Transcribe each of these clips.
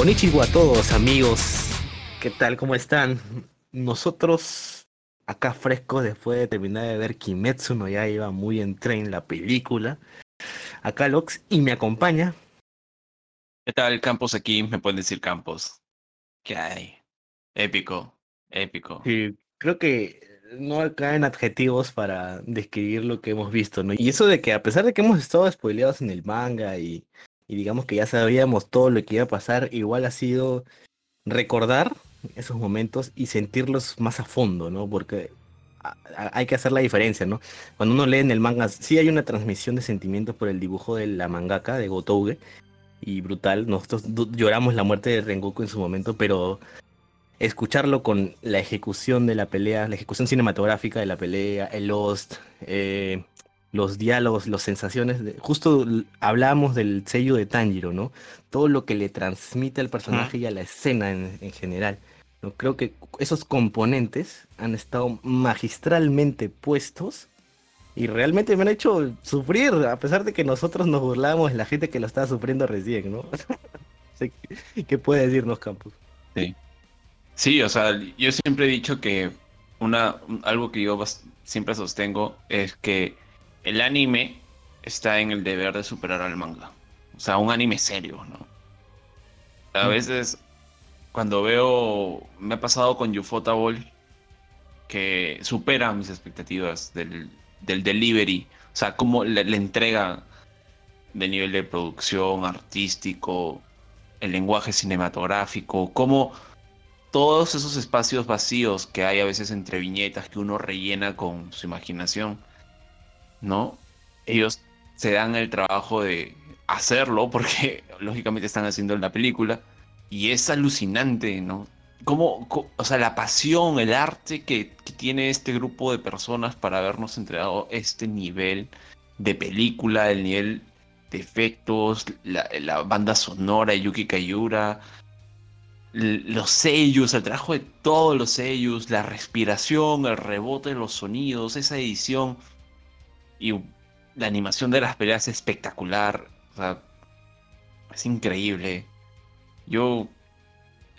Konnichiwa a todos amigos, ¿qué tal? ¿Cómo están? Nosotros acá frescos después de terminar de ver Kimetsu no ya iba muy en tren la película. Acá Lox y me acompaña. ¿Qué tal Campos aquí? Me pueden decir Campos. ¿Qué hay? Épico, épico. Sí, creo que no caen adjetivos para describir lo que hemos visto, ¿no? Y eso de que a pesar de que hemos estado spoileados en el manga y, y digamos que ya sabíamos todo lo que iba a pasar, igual ha sido recordar esos momentos y sentirlos más a fondo, ¿no? Porque hay que hacer la diferencia, ¿no? Cuando uno lee en el manga, sí hay una transmisión de sentimientos por el dibujo de la mangaka, de Gotouge, y brutal. Nosotros lloramos la muerte de Rengoku en su momento, pero escucharlo con la ejecución de la pelea, la ejecución cinematográfica de la pelea, el Lost, eh, los diálogos, las sensaciones. De, justo hablábamos del sello de Tanjiro, ¿no? Todo lo que le transmite al personaje y a la escena en, en general. ¿no? Creo que esos componentes han estado magistralmente puestos y realmente me han hecho sufrir, a pesar de que nosotros nos burlamos de la gente que lo estaba sufriendo recién, ¿no? ¿Qué puede decirnos Campus? Sí. Sí, o sea, yo siempre he dicho que una, algo que yo siempre sostengo es que el anime está en el deber de superar al manga. O sea, un anime serio, ¿no? A veces, cuando veo, me ha pasado con Ufotable, que supera mis expectativas del, del delivery, o sea, como la, la entrega de nivel de producción artístico, el lenguaje cinematográfico, cómo todos esos espacios vacíos que hay a veces entre viñetas que uno rellena con su imaginación, ¿no? Ellos se dan el trabajo de hacerlo porque lógicamente están haciendo la película y es alucinante, ¿no? Como, o sea, la pasión, el arte que, tiene este grupo de personas para habernos entregado este nivel de película, el nivel de efectos, la, la banda sonora de Yuki Kayura, los sellos, el trabajo de todos los sellos, la respiración, el rebote de los sonidos, esa edición y la animación de las peleas es espectacular. O sea, es increíble. Yo,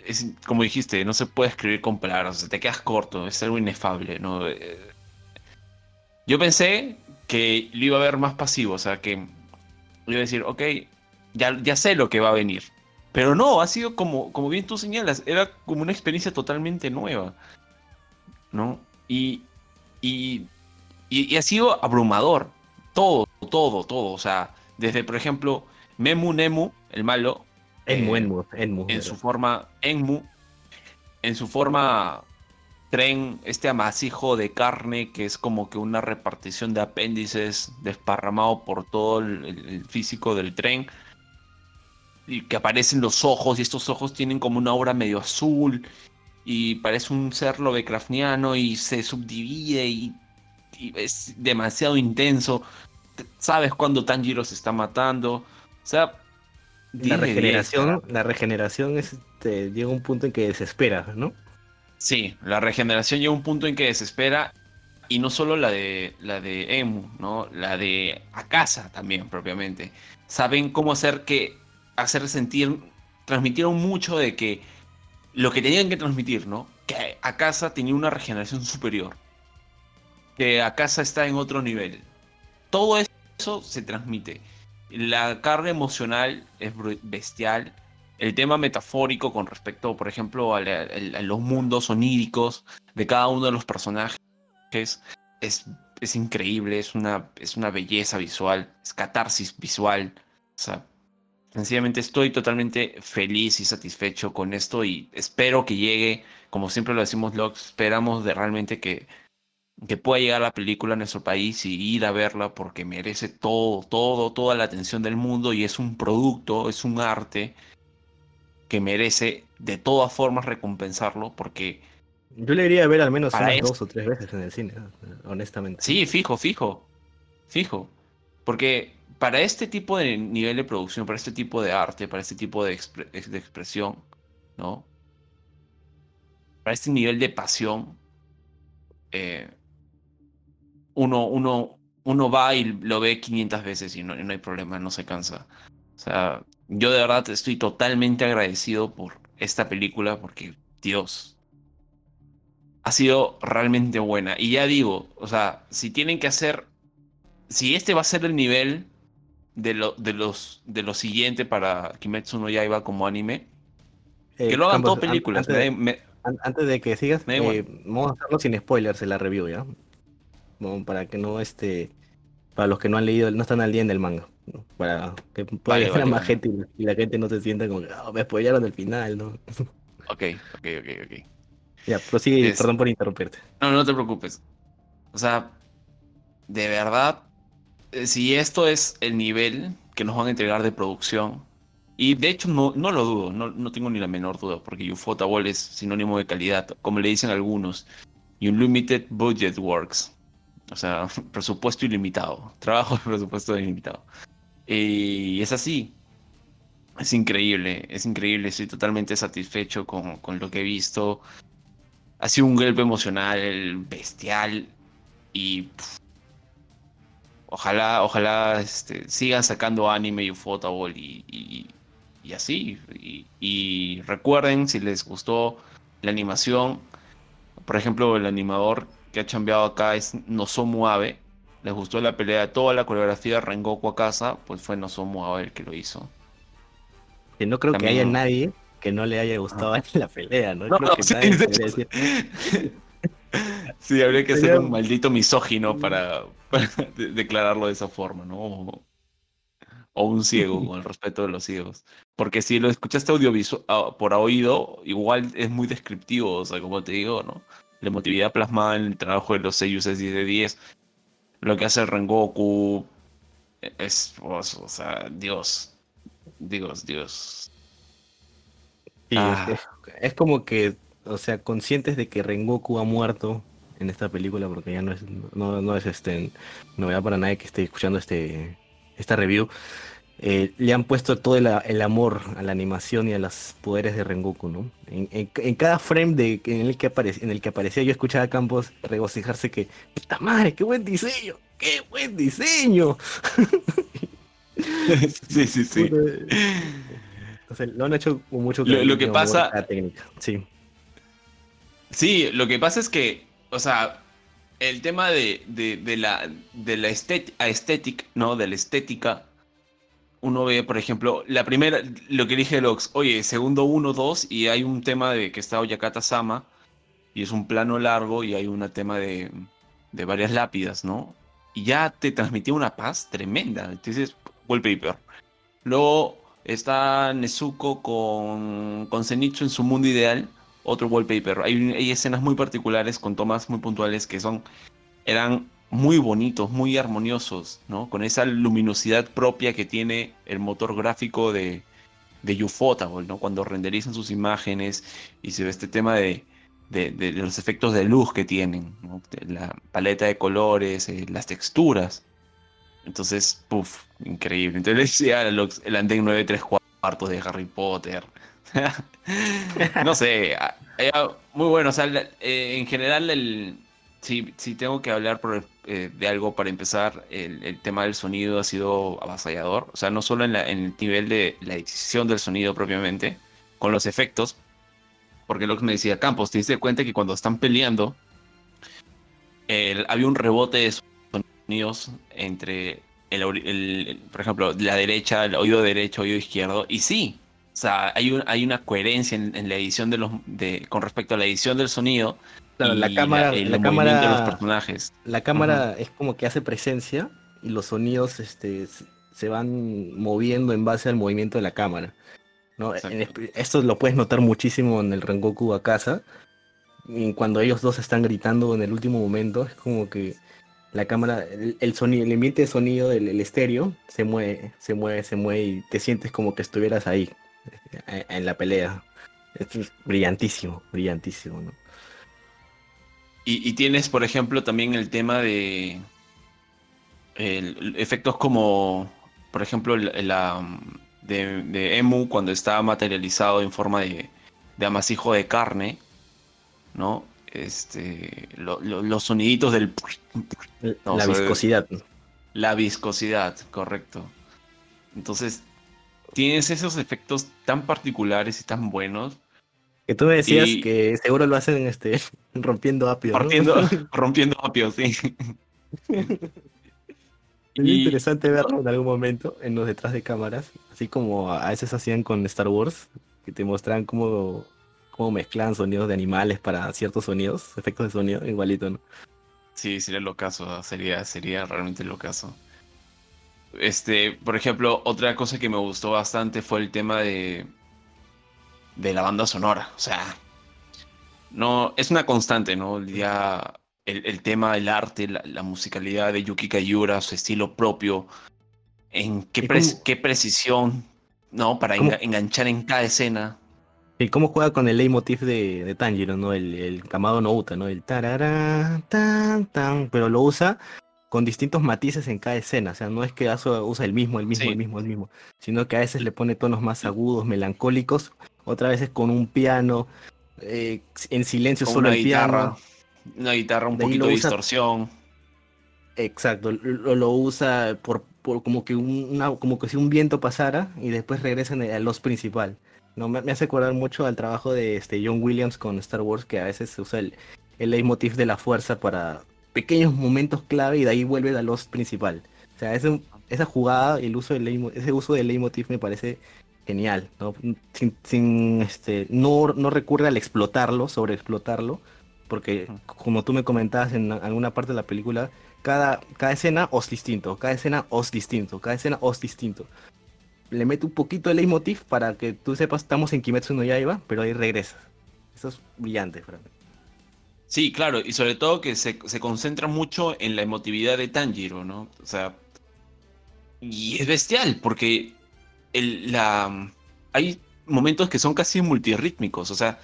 es, como dijiste, no se puede escribir con palabras, o sea, te quedas corto, es algo inefable, ¿no? Eh, yo pensé que lo iba a ver más pasivo, o sea, que iba a decir, ok, ya, ya sé lo que va a venir. Pero no, ha sido como, como bien tú señalas, era como una experiencia totalmente nueva, ¿no? Y, y, y, y ha sido abrumador, todo, todo, todo, o sea, desde, por ejemplo, Memu Nemu, el malo, Enmu, eh, Enmu, Enmu, en su forma, Enmu, en su forma tren, este amasijo de carne que es como que una repartición de apéndices desparramado por todo el, el físico del tren y que aparecen los ojos y estos ojos tienen como una aura medio azul y parece un ser lovecraftiano y se subdivide y, y, es demasiado intenso. Sabes cuándo Tanjiro se está matando. O sea, la regeneración, la regeneración es, este, llega a un punto en que desespera, ¿no? Sí, la regeneración llega a un punto en que desespera y no solo la de la de Emu, ¿no? La de Akasa también propiamente. Saben cómo hacer que hacer sentir, transmitieron mucho de que lo que tenían que transmitir, ¿no? Que a casa tenía una regeneración superior. Que a casa está en otro nivel. Todo eso se transmite. La carga emocional es bestial. El tema metafórico con respecto, por ejemplo, a, la, a los mundos oníricos de cada uno de los personajes es, es increíble. Es una, es una belleza visual. Es catarsis visual. O sea, Sencillamente estoy totalmente feliz y satisfecho con esto y espero que llegue, como siempre lo decimos, Lox, esperamos de realmente que, que pueda llegar la película a nuestro país y ir a verla porque merece todo, todo, toda la atención del mundo y es un producto, es un arte que merece de todas formas recompensarlo porque... Yo le iría a ver al menos unas dos o tres veces en el cine, honestamente. Sí, fijo, fijo, fijo. Porque para este tipo de nivel de producción, para este tipo de arte, para este tipo de, expre de expresión, ¿no? Para este nivel de pasión, eh, uno, uno, uno va y lo ve 500 veces y no, y no hay problema, no se cansa. O sea, yo de verdad estoy totalmente agradecido por esta película porque, Dios, ha sido realmente buena. Y ya digo, o sea, si tienen que hacer, si este va a ser el nivel de lo, de los, de lo siguiente para Kimetsu no Yaiba como anime, Eh, que lo hagan Campos, todo películas. Antes, de- me- me- an- antes de que sigas, Me eh, vamos a hacerlo sin spoilers en la review, ¿ya? Como para que no este. Para los que no han leído, no están al día en el manga. ¿no? Para que pueda Vale, vale, más vale. gente y la, gente no se sienta como que "Ah, me spoilaron el final, ¿no? Ok, ok, ok, ok. ya, prosigue, Es- perdón por interrumpirte. No, no te preocupes. O sea, de verdad, eh, si esto es el nivel que nos van a entregar de producción, y de hecho no, no lo dudo, no, no tengo ni la menor duda, porque Ufotable es sinónimo de calidad, como le dicen algunos, y Unlimited Budget Works. O sea, presupuesto ilimitado, trabajo de presupuesto ilimitado. Y es así. Es increíble, es increíble, estoy totalmente satisfecho con, con lo que he visto ha sido un golpe emocional bestial y ojalá ojalá este, sigan sacando anime y Ufotable y, y, así y recuerden si les gustó la animación por ejemplo el animador que ha chambeado acá es Nozomu Abe les gustó la pelea toda la coreografía de Rengoku a casa pues fue Nozomu Abe el que lo hizo Que no creo que haya nadie que no le haya gustado la pelea, ¿no? No, creo no, que sí, nadie de podría hecho, decir, Sí, habría que ser un maldito misógino para, para de- declararlo de esa forma, ¿no? O, o un ciego, con el respeto de los ciegos. Porque si lo escuchaste audiovisual por oído, igual es muy descriptivo, o sea, como te digo, ¿no? La emotividad plasmada en el trabajo de los seiyus es 10 de 10. Lo que hace Rengoku es, o sea, Dios. Dios, Dios. Sí, Ah. es, es como que, o sea, conscientes de que Rengoku ha muerto en esta película, porque ya no es, no, no es este novedad para nadie que esté escuchando este esta review. Eh, le han puesto todo el, el amor a la animación y a los poderes de Rengoku, ¿no? En, en- en cada frame de, en, el que aparece, en el que aparecía, yo escuchaba a Campos regocijarse que, ¡puta madre, qué buen diseño! ¡Qué buen diseño! sí, sí, sí. Sea, lo han hecho con mucho Lo- lo que cariño, pasa- técnica. Sí. Sí, lo que pasa es que, o sea, el tema de, de, de la, de la estet- aesthetic, ¿no? De la estética, uno ve, por ejemplo, la primera, lo que dije Lox, oye, segundo uno, dos, y hay un tema de que está Oyakata Sama, y es un plano largo, y hay un tema de, de varias lápidas, ¿no? Y ya te transmitía una paz tremenda. Entonces, wallpaper. Luego está Nezuko con, con Zenitsu en su mundo ideal otro wallpaper. Hay, hay escenas muy particulares con tomas muy puntuales que son eran muy bonitos, muy armoniosos, ¿no? Con esa luminosidad propia que tiene el motor gráfico de, de Ufotable, ¿no? Cuando renderizan sus imágenes y se ve este tema de, de, los efectos de luz que tienen, La paleta de colores, eh, las texturas. Entonces, puff, increíble. Entonces le decía el Andén 9 3 cuartos de Harry Potter. no sé, a- a- muy bueno. O sea, eh, en general, el, si, si tengo que hablar por, eh, de algo para empezar, el, tema del sonido ha sido avasallador. O sea, no solo en, la- en el nivel de la edición del sonido propiamente, con los efectos, porque lo que me decía Campos, te diste cuenta que cuando están peleando, el- había un rebote de sonidos entre el- por ejemplo, la derecha, el oído derecho, oído izquierdo, y sí, o sea, hay, un- hay una coherencia en, en la edición de los, de, con respecto a la edición del sonido Claro, la cámara, el la de los personajes. la cámara es como que hace presencia y los sonidos este, se van moviendo en base al movimiento de la cámara. ¿no? En esto lo puedes notar muchísimo en el Rengoku a casa. Y cuando ellos dos están gritando en el último momento, es como que la cámara, el, el sonido, el ambiente de sonido del el estéreo se mueve, se mueve, se mueve y te sientes como que estuvieras ahí eh, en la pelea. Esto es brillantísimo, brillantísimo, ¿no? Y, y tienes, por ejemplo, también el tema de el- efectos como, por ejemplo, la, la, de, de Emu cuando está materializado en forma de, de amasijo de carne, ¿no? Este, lo- lo- los soniditos del... No, la o sea, viscosidad. La viscosidad, correcto. Entonces, tienes esos efectos tan particulares y tan buenos. Que tú me decías que seguro lo hacen este, rompiendo apio. Rompiendo apio, sí. Es interesante verlo en algún momento en los detrás de cámaras, así como a veces hacían con Star Wars, que te mostraban cómo, cómo mezclan sonidos de animales para ciertos sonidos, efectos de sonido, igualito, ¿no? Sí, sería lo caso, sería, sería realmente lo caso. Este, por ejemplo, otra cosa que me gustó bastante fue el tema de, de la banda sonora. O sea, no, es una constante, ¿no? Ya el, tema del arte, la, musicalidad de Yuki Kayura, su estilo propio, en qué, qué precisión, ¿no? Para enganchar en cada escena. Y cómo juega con el leitmotiv de, de Tanjiro, ¿no? El, el Kamado no Uta, ¿no? El tarara, tan, tan, pero lo usa con distintos matices en cada escena. O sea, no es que usa el mismo, el mismo, el mismo, el mismo, sino que a veces le pone tonos más agudos, melancólicos, otras veces con un piano, eh, en silencio solo una el guitarra, Una guitarra un poquito de distorsión. Exacto, lo, usa por, por, como que una, como que si un viento pasara y después regresa a los principal. No, me, hace acordar mucho al trabajo de este John Williams con Star Wars, que a veces se usa el, el leitmotiv de la fuerza para pequeños momentos clave y de ahí vuelve a los principal. O sea, esa jugada, el uso del ese uso del leitmotiv me parece genial, ¿no? Sin, este, no, no recurre al explotarlo, sobre explotarlo, porque como tú me comentabas en alguna parte de la película, cada, cada escena os distinto, cada escena os distinto, cada escena os distinto. Le mete un poquito de leitmotiv para que tú sepas, estamos en Kimetsu no Yaiba, pero ahí regresas. Eso es brillante, para Sí, claro, y sobre todo que se, concentra mucho en la emotividad de Tanjiro, ¿no? O sea, y es bestial, porque hay momentos que son casi multirrítmicos, o sea,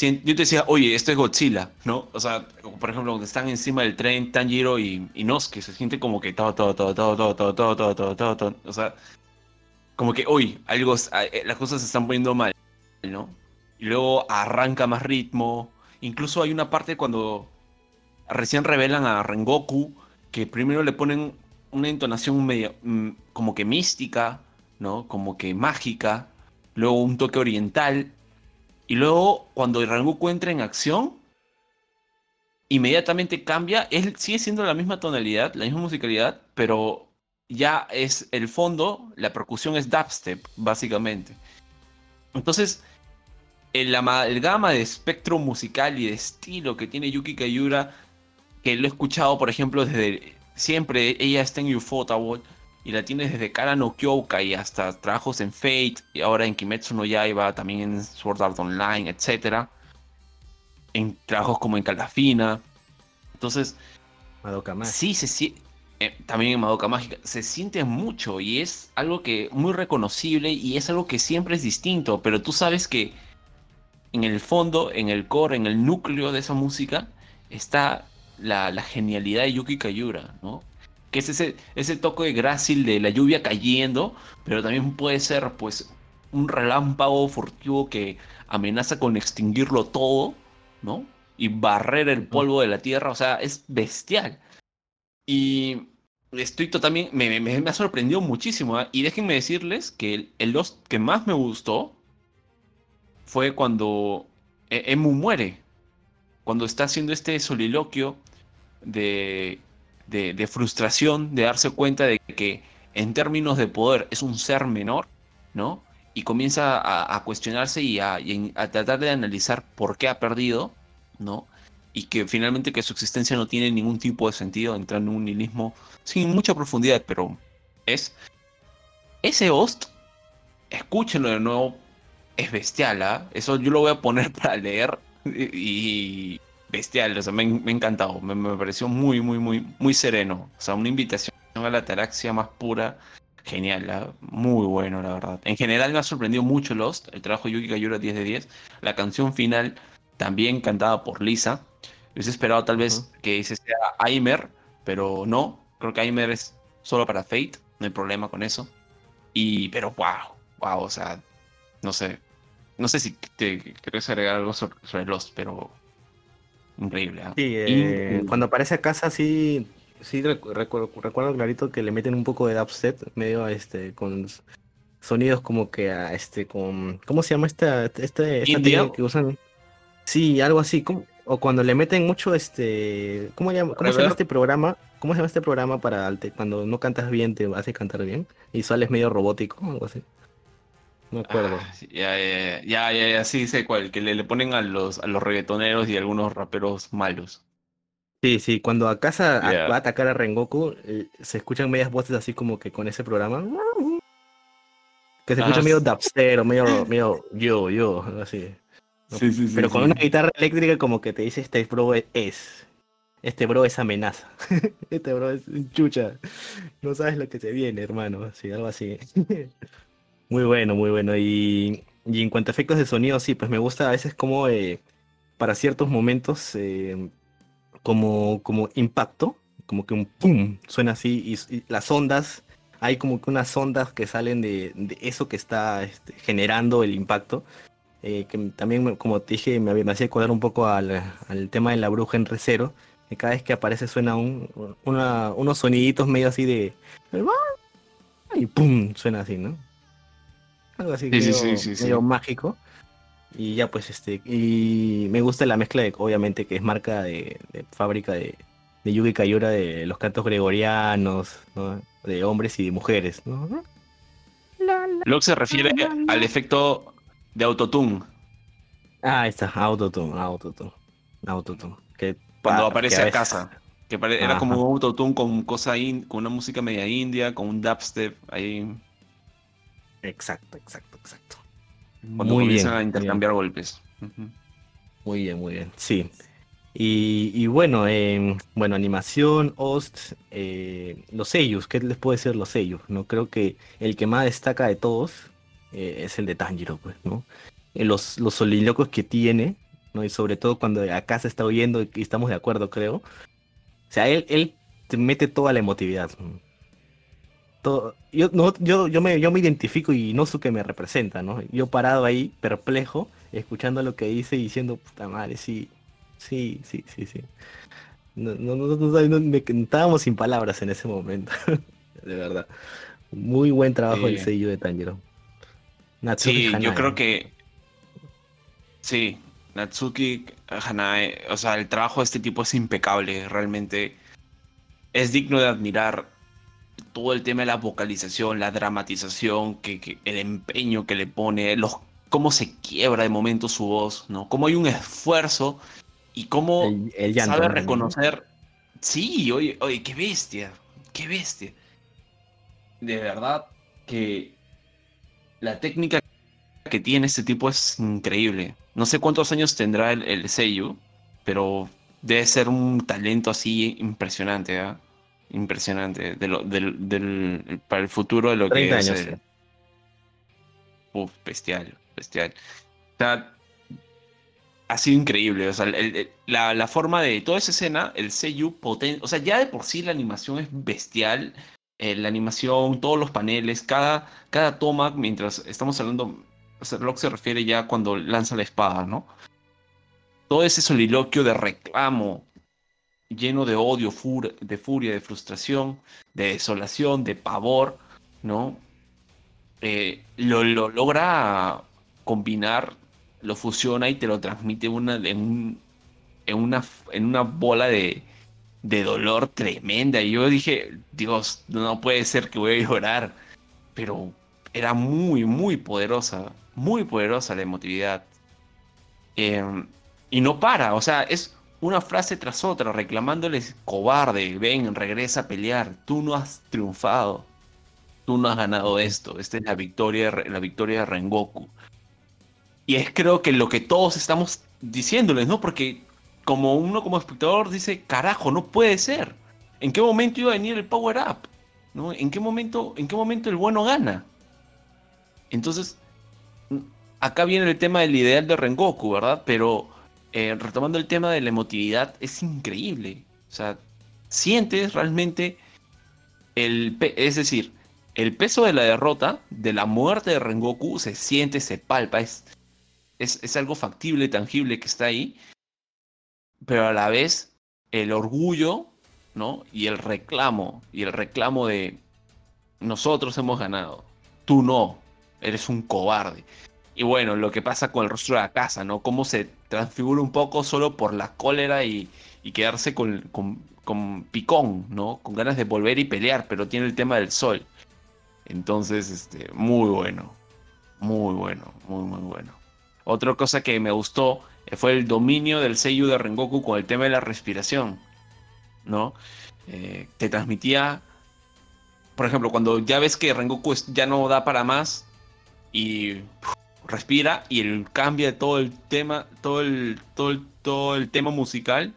yo te decía, oye, esto es Godzilla, ¿no? O sea, por ejemplo, cuando están encima del tren Tanjiro y, que se siente como que todo, todo, todo, todo, todo, todo, todo, todo, todo, todo, o sea, como que, uy, algo, las cosas se están poniendo mal, ¿no? Y luego arranca más ritmo, Incluso hay una parte cuando recién revelan a Rengoku que primero le ponen una entonación medio mm, como que mística, ¿no? Como que mágica, luego un toque oriental y luego cuando Rengoku entra en acción inmediatamente cambia, él sigue siendo la misma tonalidad, la misma musicalidad, pero ya es el fondo, la percusión es dubstep, básicamente. Entonces, el amalgama de espectro musical y de estilo que tiene Yuki Kayura, que lo he escuchado, por ejemplo, desde siempre, ella está en Ufotable y la tiene desde Kara no Kyoka y hasta trabajos en Fate y ahora en Kimetsu no Yaiba, también en Sword Art Online, etc. En trabajos como en Calafina. Entonces, Madoka Mágica. Sí, se eh, también en Madoka Mágica. Se siente mucho y es algo que muy reconocible y es algo que siempre es distinto, pero tú sabes que en el fondo, en el core, en el núcleo de esa música, está la, genialidad de Yuki Kayura, ¿no? Que es ese, ese toque grácil de la lluvia cayendo, pero también puede ser, pues, un relámpago furtivo que amenaza con extinguirlo todo, ¿no? Y barrer el polvo de la tierra, o sea, es bestial. Y estoy totalmente, me, me, ha sorprendido muchísimo, ¿eh? y déjenme decirles que el, el Lost que más me gustó fue cuando e-, Emu muere, cuando está haciendo este soliloquio de, de, frustración, de darse cuenta de que en términos de poder es un ser menor, ¿no? Y comienza a, cuestionarse y a, tratar de analizar por qué ha perdido, ¿no? Y que finalmente que su existencia no tiene ningún tipo de sentido, entra en un nihilismo sin mucha profundidad, pero es... Ese host, escúchenlo de nuevo, es bestial, ¿ah? Eso yo lo voy a poner para leer y, bestial, o sea, me, me ha encantado, me, pareció muy, muy, muy, muy sereno, o sea, una invitación a la ataraxia más pura, genial, ¿ah? muy bueno, la verdad. En general me ha sorprendido mucho Lost, el trabajo de Yuki Kayura 10 de 10, la canción final también cantada por Lisa, hubiese esperado tal vez que ese sea Aimer, pero no, creo que Aimer es solo para Fate, no hay problema con eso, y, pero wow, wow, o sea, no sé. No sé si te querés agregar algo sobre, Lost, pero increíble. ¿ah? Sí, eh, cuando aparece a casa sí, sí recuerdo, clarito que le meten un poco de dubstep medio este con sonidos como que a este con ¿cómo se llama esta este esta que usan? Sí, algo así, como, o cuando le meten mucho este ¿cómo, llama, cómo se llama este programa? ¿Cómo se llama este programa para cuando no cantas bien te hace cantar bien y sales medio robótico, algo así? No me acuerdo. Ah, ya, ya, ya, ya, ya, sí sé cuál, que le, le ponen a los, a los reggaetoneros y a algunos raperos malos. Sí, sí, cuando Akasa a- Ya. va a atacar a Rengoku, eh, se escuchan medias voces así como que con ese programa. Que se escucha Ah, medio dubstep o medio, medio yo, yo, algo así. Sí, sí, sí. Pero con una guitarra eléctrica como que te dice este bro es. Este bro es amenaza. Este bro es chucha. No sabes lo que se viene, hermano. Sí, algo así. Muy bueno, muy bueno. Y, y en cuanto a efectos de sonido, sí, pues me gusta a veces como eh, para ciertos momentos eh, como, como impacto, como que un pum suena así y, las ondas, hay como que unas ondas que salen de, eso que está este, generando el impacto. eh, que también, como te dije, me, me hacía acordar un poco al, al tema de la bruja en recero, que cada vez que aparece suena un, una- unos soniditos medio así de... Y pum, suena así, ¿no? Algo así Sí, sí, medio, sí, sí, sí. medio mágico. Y ya pues este, y me gusta la mezcla de, obviamente, que es marca de, de fábrica de, de Yugi Kayura de los cantos gregorianos, ¿no? De hombres y de mujeres, ¿no? Lo que se refiere al efecto de autotune. Ah, ahí está, Autotune, Autotune, Autotune. Que, Cuando pa- aparece que a veces- casa. Que pare- era como un autotune con cosa in- con una música media india, con un dubstep ahí. Exacto, exacto, exacto. Cuando Muy comienzan bien, a intercambiar golpes. Muy bien, muy bien. Sí. Y, y bueno, em, bueno, animación, host, eh, los sellos, ¿qué les puedo decir los sellos? ¿no? Creo que el que más destaca de todos eh, es el de Tanjiro, pues, ¿no? Eh, los, los solilocos que tiene, ¿no? Y sobre todo cuando acá se está oyendo y estamos de acuerdo, creo. O sea, él, él te mete toda la emotividad. ¿no? Todo- yo, no, yo, yo, me, yo me identifico y no sé qué me representa, ¿no? Yo parado ahí, perplejo, escuchando lo que dice y diciendo, puta madre, sí, sí, sí, sí, sí. No, no, no, no, no- me- estábamos sin palabras en ese momento, de verdad. Muy buen trabajo el sello de Tanjiro. Natsuki Sí, yo creo que. Sí, Natsuki Hanae. O sea, el trabajo de este tipo es impecable. Realmente es digno de admirar todo el tema de la vocalización, la dramatización, que, que- el empeño que le pone, los, cómo se quiebra de momento su voz, ¿no? Cómo hay un esfuerzo y cómo el, el llanto. sabe ¿no? reconocer. Sí, oye, oye, qué bestia, qué bestia. De verdad que la técnica que tiene este tipo es increíble. No sé cuántos años tendrá el, el sello, pero debe ser un talento así impresionante, ¿ah? Impresionante. De lo- del- del- para el futuro de lo que 30 es. años, el- sí. Uf, bestial, bestial. O sea, ha sido increíble. O sea, el- el- la, la forma de toda esa escena, el Seiyu potente. O sea, ya de por sí la animación es bestial. eh, la animación, todos los paneles, cada, cada toma, mientras estamos hablando. O sea, lo que se refiere ya cuando lanza la espada, ¿no? Todo ese soliloquio de reclamo, lleno de odio, de furia, de frustración, de desolación, de pavor, ¿no? eh, lo, lo logra combinar, lo fusiona y te lo transmite una, en, un- en, una, en una bola de, de dolor tremenda. Y yo dije, Dios, no puede ser que voy a llorar. Pero era muy, muy poderosa, muy poderosa la emotividad. Eh, y no para, o sea, es una frase tras otra, reclamándoles, cobarde, ven, regresa a pelear, tú no has triunfado tú no has ganado esto. Esta es la victoria, la victoria de Rengoku. Y es creo que lo que todos estamos diciéndoles, ¿no? Porque como uno como espectador dice, carajo, no puede ser. ¿En qué momento iba a venir el power up? ¿No? ¿En qué momento, en qué momento el bueno gana? Entonces, acá viene el tema del ideal de Rengoku, ¿verdad? Pero eh, retomando el tema de la emotividad, es increíble. O sea, sientes realmente el... Es decir, el peso de la derrota, de la muerte de Rengoku, se siente, se palpa, es, es, es algo factible, tangible que está ahí, pero a la vez el orgullo, ¿no? Y el reclamo, y el reclamo de nosotros hemos ganado, tú no, eres un cobarde. Y bueno, lo que pasa con el rostro de la casa, ¿no? Cómo se transfigura un poco solo por la cólera y, quedarse con, con, picón, ¿no? Con ganas de volver y pelear, pero tiene el tema del sol. Entonces, este, muy bueno. Muy bueno, muy, muy bueno. Otra cosa que me gustó fue el dominio del Seiyu de Rengoku con el tema de la respiración, ¿no? Eh, te transmitía, por ejemplo, cuando ya ves que Rengoku ya no da para más y respira y el cambia todo el tema, todo el, todo todo el tema musical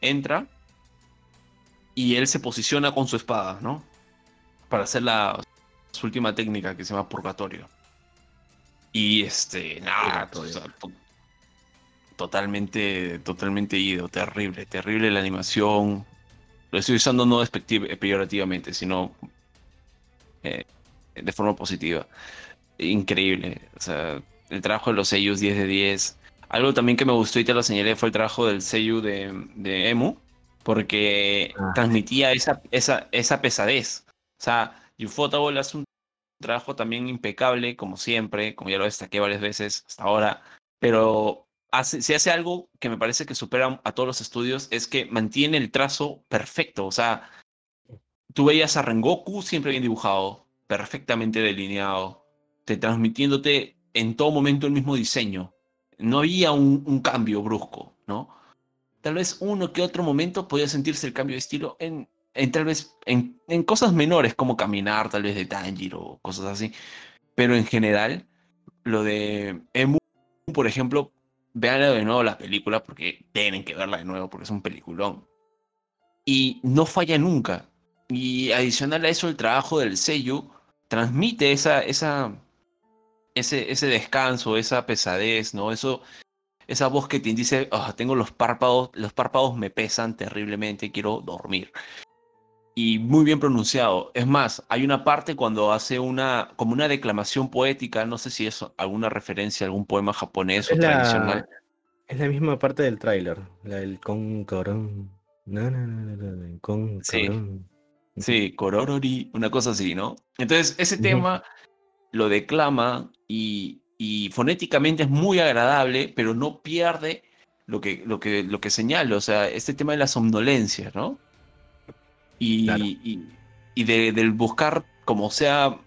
entra y él se posiciona con su espada, ¿no? Para hacer la su última técnica que se llama purgatorio. Y este, nada, totalmente, totalmente ido, terrible, terrible la animación. Lo estoy usando no peyorativamente, sino eh, de forma positiva. Increíble. O sea, el trabajo de los sellos 10 de 10. Algo también que me gustó y te lo señalé fue el trabajo del sello de, de Emu, porque ah. transmitía esa, esa, esa pesadez. O sea, Ufotable hace un trabajo también impecable, como siempre, como ya lo destaqué varias veces hasta ahora, pero si hace algo que me parece que supera a todos los estudios, es que mantiene el trazo perfecto. O sea, tú veías a Rengoku siempre bien dibujado, perfectamente delineado, te transmitiéndote en todo momento el mismo diseño. No había un, cambio brusco, ¿no? Tal vez uno que otro momento podía sentirse el cambio de estilo en, tal vez en, cosas menores como caminar, tal vez de Tanjiro o cosas así. Pero en general, lo de Emu, por ejemplo, Veanlo de nuevo la película porque tienen que verla de nuevo porque es un peliculón. Y no falla nunca. Y adicional a eso, el trabajo del sello transmite esa, esa, ese, ese descanso, esa pesadez, ¿no? Eso, esa voz que te dice, ah, tengo los párpados, los párpados me pesan terriblemente, quiero dormir. Y muy bien pronunciado. Es más, hay una parte cuando hace una, como una declamación poética, no sé si es alguna referencia a algún poema japonés o tradicional. Es la misma parte del tráiler, la del con corón. No, no, no, con sí. Sí, cororori, una cosa así, ¿no? Entonces, ese tema lo declama y, y, fonéticamente es muy agradable, pero no pierde lo que, lo que, lo que señala, o sea, este tema de la somnolencia, ¿no? y, y, de, del buscar como sea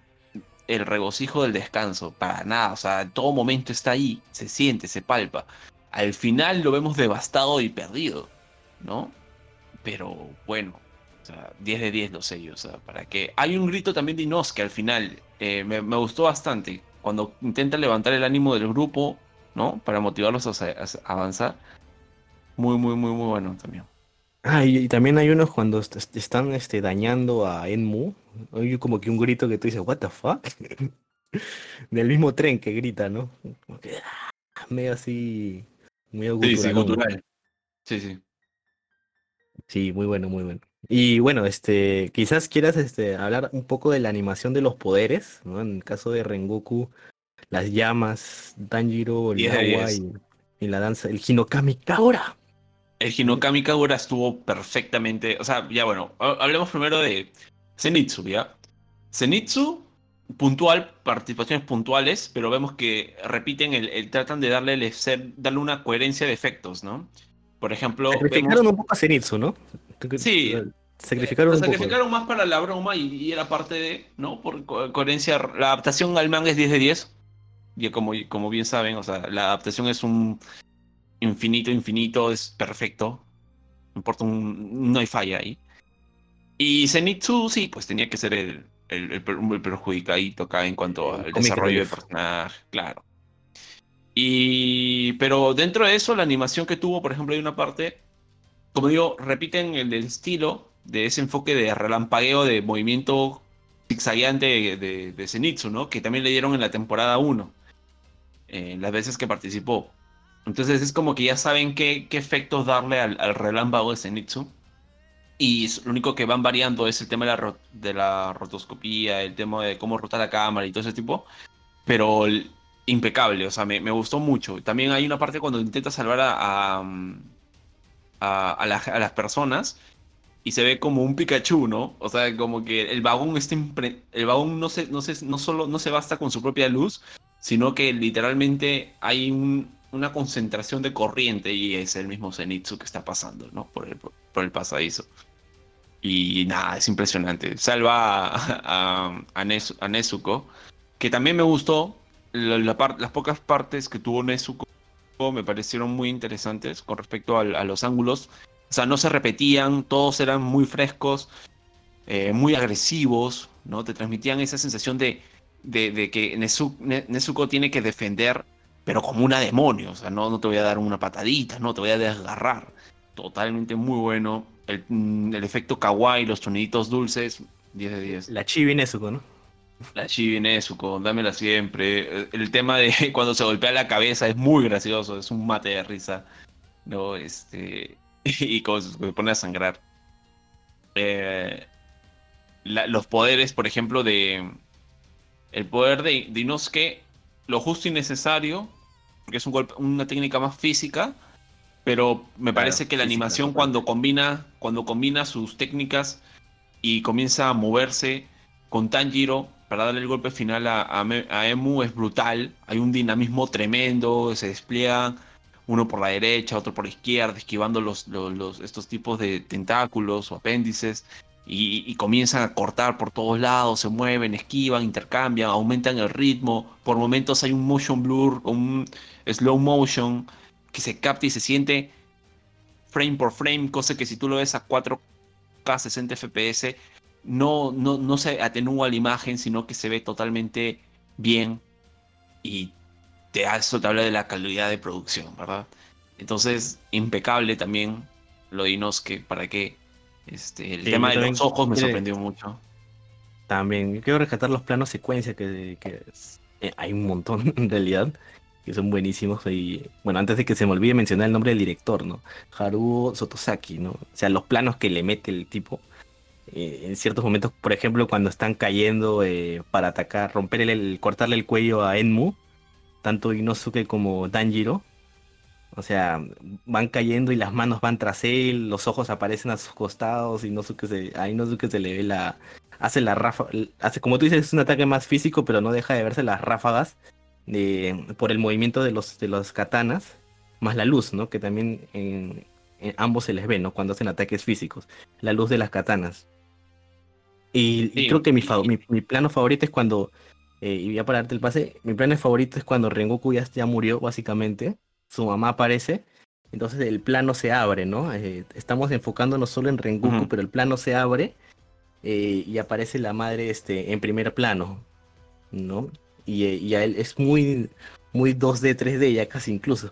el regocijo del descanso, para nada, o sea, en todo momento está ahí, se siente, se palpa. Al final lo vemos devastado y perdido, ¿no? Pero bueno, o sea, 10 de 10 lo sé o sea, para que... Hay un grito también de Inosuke al final, eh, me, me, gustó bastante, cuando intenta levantar el ánimo del grupo, ¿no? Para motivarlos a, a avanzar. Muy, muy, muy, muy bueno también. Ah, y, también hay unos cuando están este, dañando a Enmu. Hay como que un grito que tú dices, ¿What the fuck? Del mismo tren que grita, ¿no? Como que, ah, medio así. Muy Sí, sí, Sí, sí. Sí, muy bueno, muy bueno. Y bueno, este, quizás quieras este, hablar un poco de la animación de los poderes, ¿no? En el caso de Rengoku, las llamas, Tanjiro, el agua y, y, la danza, el Hinokami Kaora. El Hinokami Kagura estuvo perfectamente. O sea, ya bueno, hablemos primero de Zenitsu, ¿ya? Zenitsu, puntual, participaciones puntuales, pero vemos que repiten el, tratan de darle el ser, darle una coherencia de efectos, ¿no? Por ejemplo. Sacrificaron un poco a Zenitsu, ¿no? Sí. Sacrificaron, un sacrificaron más para la broma y, era parte de, ¿no? Por coherencia. La adaptación al manga es 10 de 10. Y como, como bien saben, o sea, la adaptación es un infinito, infinito, es perfecto. No importa, no hay falla ahí. Y Zenitsu, sí, pues tenía que ser el, el, el, perjudicadito acá en cuanto al desarrollo del personaje, claro. Y, pero dentro de eso, la animación que tuvo, por ejemplo, hay una parte, como digo, repiten el, estilo de ese enfoque de relampagueo de movimiento zigzagueante de, de, Zenitsu, ¿no? Que también le dieron en la temporada 1, eh, las veces que participó. Entonces es como que ya saben qué, qué efectos darle al, relámpago de Zenitsu. Y lo único que van variando es el tema de la, de la rotoscopía, el tema de cómo rotar la cámara y todo ese tipo. Pero impecable, o sea, me, me, gustó mucho. También hay una parte cuando intenta salvar a, a, a, las personas y se ve como un Pikachu, ¿no? O sea, como que el vagón está el vagón no se, no se, no solo no se basta con su propia luz, sino que literalmente hay una concentración de corriente y es el mismo Zenitsu que está pasando, ¿no? Por el, por el pasadizo. Y nada, es impresionante. Salva a, a, Nezuko, que también me gustó. las pocas partes que tuvo Nezuko me parecieron muy interesantes con respecto a, los ángulos. O sea, no se repetían, todos eran muy frescos, eh, muy agresivos, ¿no? Te transmitían esa sensación de, de, que Nezuko, tiene que defender, pero como una demonio. O sea, no, no te voy a dar una patadita, no te voy a desgarrar. Totalmente muy bueno. El, mm, el efecto kawaii, los soniditos dulces, 10 de 10. La chibi Nezuko, ¿no? La chibi Nezuko, dámela siempre. El tema de cuando se golpea la cabeza es muy gracioso, es un mate de risa. ¿no? Este, y como se pone a sangrar. Eh, los poderes, por ejemplo, de. El poder de, de, Inosuke, lo justo y necesario, porque es un golpe, una técnica más física, pero me parece que la animación cuando combina, cuando combina sus técnicas y comienza a moverse con Tanjiro para darle el golpe final a, Emu es brutal. Hay un dinamismo tremendo, se despliegan uno por la derecha, otro por la izquierda, esquivando estos tipos de tentáculos o apéndices. Y, comienzan a cortar por todos lados, se mueven, esquivan, intercambian, aumentan el ritmo. Por momentos hay un motion blur, un slow motion que se capta y se siente frame por frame, cosa que si tú lo ves a 4K 60 FPS, no, no, no se atenúa la imagen, sino que se ve totalmente bien y te, eso te habla de la calidad de producción, ¿verdad? Entonces, impecable también lo dinos que para qué. Este, el tema de los ojos me sorprendió mucho. También, quiero rescatar los planos secuencia que, que eh, hay un montón en realidad que son buenísimos. Y bueno, antes de que se me olvide mencionar el nombre del director, ¿no? Haruo Sotosaki, ¿no? O sea, los planos que le mete el tipo. Eh, en ciertos momentos, por ejemplo, cuando están cayendo eh, para atacar, romper cortarle el cuello a Enmu, tanto Inosuke como Danjiro. O sea, van cayendo y las manos van tras él, los ojos aparecen a sus costados, Inosuke se, Inosuke se le ve la. Hace la ráfaga. Hace, como tú dices, es un ataque más físico, pero no deja de verse las ráfagas por el movimiento de los, de los katanas, más la luz, ¿no? Que también en, ambos se les ve, ¿no? Cuando hacen ataques físicos. La luz de las katanas. Y, creo que mi, mi, plano favorito es cuando, eh, y voy a pararte el pase, mi plano favorito es cuando Rengoku ya, ya murió, básicamente. Su mamá aparece. Entonces el plano se abre, ¿no? Eh, estamos enfocándonos solo en Rengoku, pero el plano se abre eh, y aparece la madre este, en primer plano, ¿no? y, a él es muy, muy 2D, 3D ya casi incluso.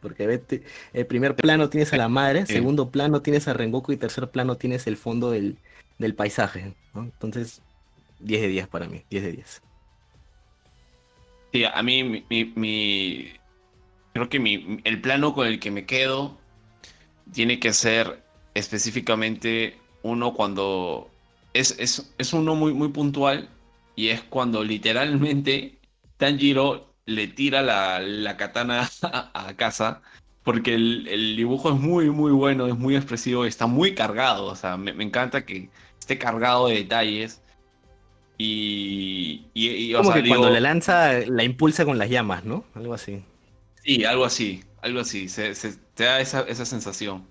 Porque vete, el primer plano tienes a la madre, segundo plano tienes a Rengoku y tercer plano tienes el fondo del, del paisaje. Entonces, 10 de 10 para mí, 10 de 10. Sí, a mí mi, mi, creo que mi, el plano con el que me quedo tiene que ser específicamente uno cuando es, es, es uno muy, muy puntual y es cuando literalmente Tanjiro le tira la, katana a, casa porque el, dibujo es muy, muy bueno, es muy expresivo, está muy cargado, o sea, me, encanta que esté cargado de detalles. Y, y, Como que cuando le lanza, la impulsa con las llamas, ¿no? Algo así. Sí, algo así, algo así, se, te da esa, esa sensación.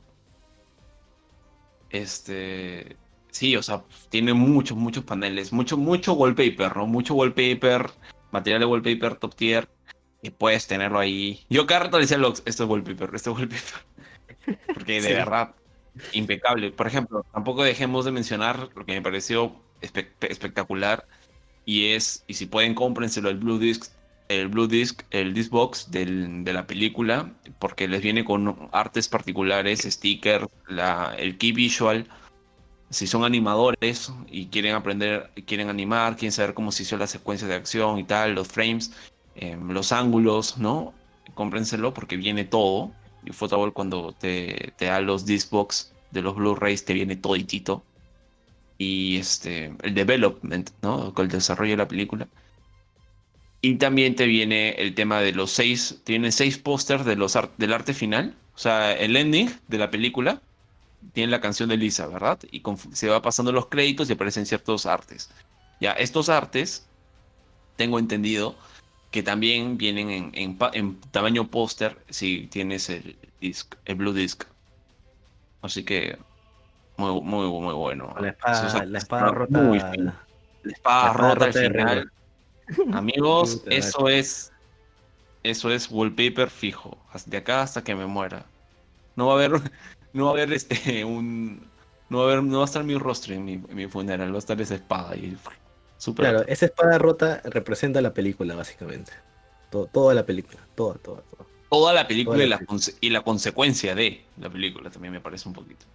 Este, sí, o sea, tiene muchos, muchos paneles, mucho, mucho wallpaper, ¿no? Mucho wallpaper material de wallpaper top tier y puedes tenerlo ahí. Yo cada rato decía, esto es wallpaper, esto es wallpaper. Porque de verdad, impecable. Por ejemplo, tampoco dejemos de mencionar lo que me pareció espectacular y es, y si pueden, cómprenselo el Blue Disc, el Blue Disc, el Discbox del, de la película, porque les viene con artes particulares, stickers, el key visual si son animadores y quieren aprender, quieren animar, quieren saber cómo se hizo la secuencia de acción y tal, los frames, em, los ángulos, ¿no? Cómprenselo porque viene todo. Y Photoball cuando te, te da los discbox de los Blu-rays te viene toditito. Y este, el development, ¿no? Con el desarrollo de la película. Y también te viene el tema de los seis, tiene seis pósters de del arte final, o sea, el ending de la película tiene la canción de Lisa, ¿verdad? Y se va pasando los créditos y aparecen ciertos artes. Ya, estos artes, tengo entendido, que también vienen en, tamaño póster si tienes el disc, el Blue Disc. Así que muy, muy, muy bueno. La espada, la espada rota. la, espada, rota, al final. Amigos, eso es. Eso es wallpaper fijo. De acá hasta que me muera. No va a haber. No va a haber este un. No va a haber, no va a estar mi rostro en mi, en mi funeral, va a estar esa espada y Super claro, esa espada rota representa la película, básicamente. toda la película, toda, toda, toda. Toda la película, y, la y, la consecuencia de la película también me parece un poquito.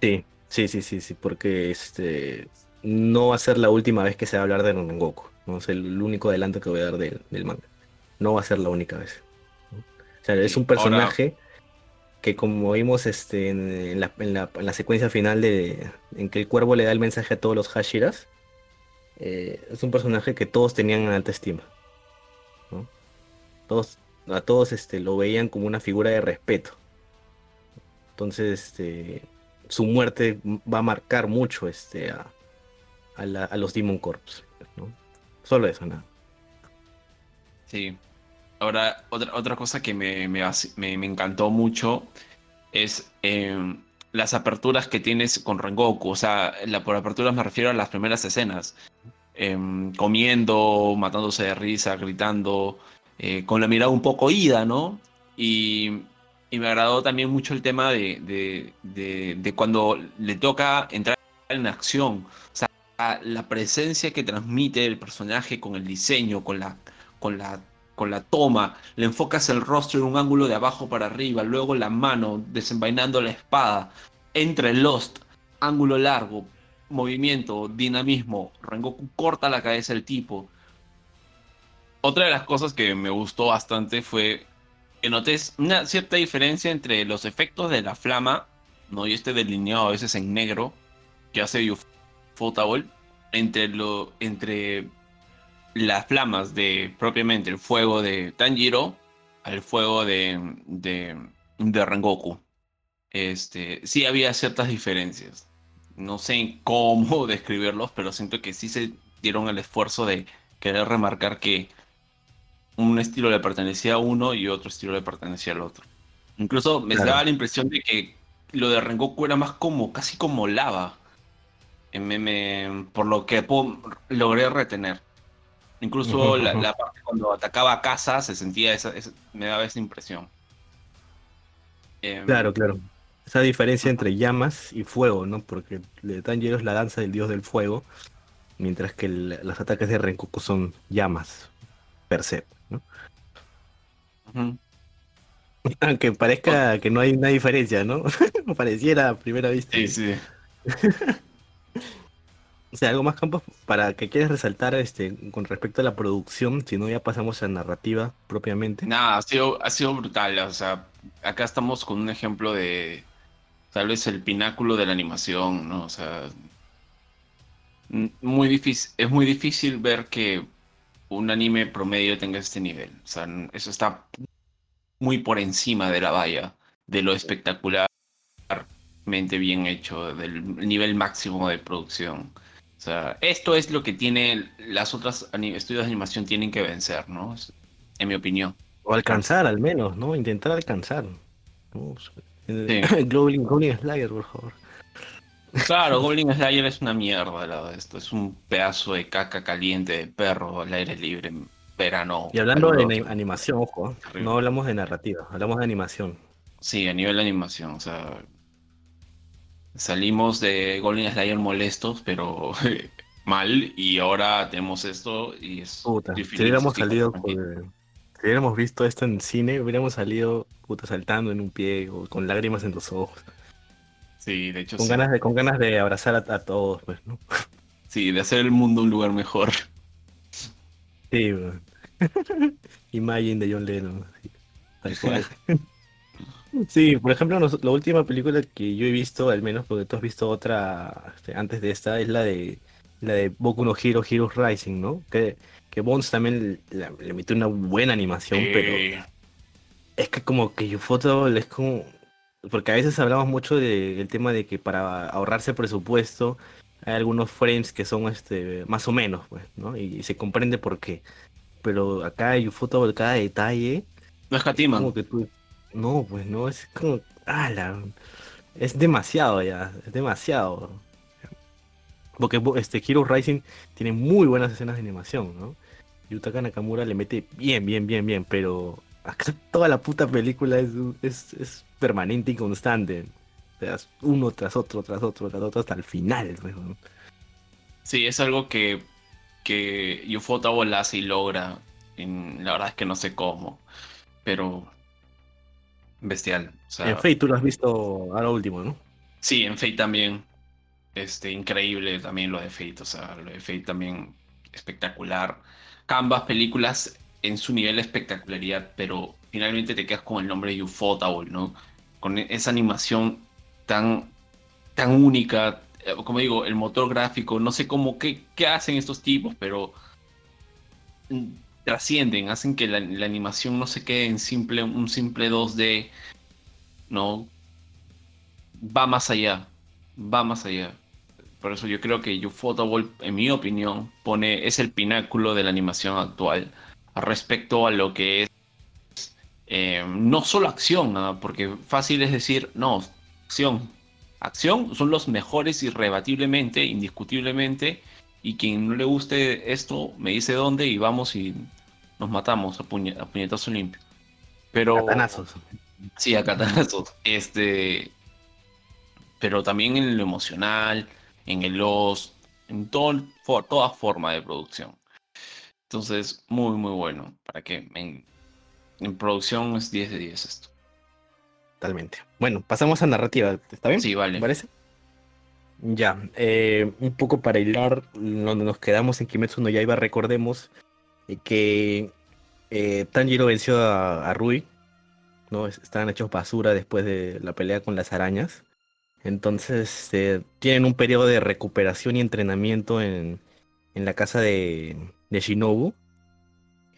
Sí, sí, sí, sí, sí, porque este no va a ser la última vez que se va a hablar de Rengoku. No es el único adelanto que voy a dar del, manga. No va a ser la única vez. O sea, es un personaje que como vimos este, en, la, en, la, secuencia final de en que el cuervo le da el mensaje a todos los Hashiras, eh, es un personaje que todos tenían en alta estima. Todos, a todos este, lo veían como una figura de respeto. Entonces, este, su muerte va a marcar mucho este, a, a, los Demon Corps. Solo eso, nada. Sí. Ahora, otra, otra cosa que me, me, encantó mucho es em, las aperturas que tienes con Rengoku. O sea, la, por aperturas me refiero a las primeras escenas. Em, comiendo, matándose de risa, gritando, eh, con la mirada un poco ida, ¿no? Y, me agradó también mucho el tema de, cuando le toca entrar en acción. O sea, la presencia que transmite el personaje con el diseño, con la, con la con la toma, le enfocas el rostro en un ángulo de abajo para arriba, luego la mano desenvainando la espada, entra el Lost, ángulo largo, movimiento, dinamismo, Rengoku corta la cabeza del tipo. Otra de las cosas que me gustó bastante fue que notes una cierta diferencia entre los efectos de la flama, ¿no? Y este delineado a veces en negro, que hace Ufotable, entre, entre las flamas de propiamente el fuego de Tanjiro al fuego de, de, de Rengoku. Este, sí había ciertas diferencias. No sé cómo describirlos, pero siento que sí se dieron el esfuerzo de querer remarcar que un estilo le pertenecía a uno y otro estilo le pertenecía al otro. Incluso me daba la impresión de que lo de Rengoku era más como, casi como lava. por lo que logré retener. Incluso la, parte cuando atacaba a casa se sentía esa, me daba esa impresión. Em, claro, claro. Esa diferencia entre llamas y fuego, ¿no? Porque Tanjiro es la danza del dios del fuego, mientras que los ataques de Rengoku son llamas, per se, ¿no? Aunque parezca que no hay una diferencia, ¿no? Pareciera a primera vista. Sí, sí. O sea, algo más campos para que quieras resaltar este con respecto a la producción, si no ya pasamos a narrativa propiamente. Nada, ha sido, ha sido brutal. O sea, acá estamos con un ejemplo de tal vez el pináculo de la animación, ¿no? O sea, muy difícil, es muy difícil ver que un anime promedio tenga este nivel. O sea, eso está muy por encima de la valla, de lo espectacularmente bien hecho, del nivel máximo de producción. O sea, esto es lo que tiene las otras estudios de animación tienen que vencer, ¿no? En mi opinión. O alcanzar al menos, ¿no? Intentar alcanzar. Sí. Goblin, Slayer, por favor. Claro, Goblin Slayer es una mierda, la, esto es un pedazo de caca caliente de perro al aire libre verano. Y hablando de animación, ojo, no hablamos de narrativa, hablamos de animación. Sí, a nivel de animación, o sea, Salimos de Golden Slayer molestos, pero mal, y ahora tenemos esto y es puta, Si hubiéramos salido, si hubiéramos visto esto en cine, hubiéramos salido puta saltando en un pie o con lágrimas en los ojos. Sí, de hecho con Ganas de, con ganas de abrazar a, todos, pues, ¿no? Sí, de hacer el mundo un lugar mejor. Sí, Imagine de John Lennon. Tal cual. Sí, por ejemplo, la última película que yo he visto, al menos porque tú has visto otra este, antes de esta, es la de la de Boku no Hero Heroes Rising, ¿no? Que, que Bones también le, metió una buena animación, pero es que como que Yufoto es como porque a veces hablamos mucho del tema de que para ahorrarse presupuesto hay algunos frames que son este más o menos, pues, ¿no? Y, se comprende por qué. Pero acá hay foto cada detalle. No es Como que tú, no, pues no, es como. ¡Ala! Es demasiado ya, es demasiado. Porque este Hero Rising tiene muy buenas escenas de animación, ¿no? Yutaka Nakamura le mete bien, bien, bien, bien, pero acá toda la puta película es, es, permanente y constante. O sea, uno tras otro, tras otro, tras otro, hasta el final. Pues, sí, es algo que, que Ufotable hace y logra. En, la verdad es que no sé cómo, pero bestial. en Fate tú lo has visto ahora último, ¿no? Sí, en Fate también. Este, increíble también lo de Fate, o sea, lo de Fate también espectacular. Ambas películas en su nivel de espectacularidad, pero finalmente te quedas con el nombre de Ufotable, ¿no? Con esa animación tan, tan única, eh, como digo, el motor gráfico, no sé cómo, qué, qué hacen estos tipos, pero mm, trascienden, hacen que la, animación no se quede en simple, un simple 2D, ¿no? Va más allá, va más allá. Por eso yo creo que Ufotable, en mi opinión, pone, es el pináculo de la animación actual respecto a lo que es eh, no solo acción, porque fácil es decir, no, acción. Acción son los mejores irrebatiblemente, indiscutiblemente, y quien no le guste esto me dice dónde y vamos y nos matamos a, puñetazos limpios. Pero... Catanazos. Sí, a catanazos. Este... Pero también en lo emocional, en el los, en todo, toda forma de producción. Entonces, muy, muy bueno. Para que en, producción es 10 de 10 esto. Totalmente. Bueno, pasamos a narrativa. ¿Está bien? Sí, vale. ¿Me parece? Ya, eh, un poco para hilar donde nos quedamos en Kimetsu no Yaiba, recordemos eh, que eh, Tanjiro venció a, Rui, ¿no? Estaban hechos basura después de la pelea con las arañas. Entonces tienen un periodo de recuperación y entrenamiento en, en la casa de, de Shinobu,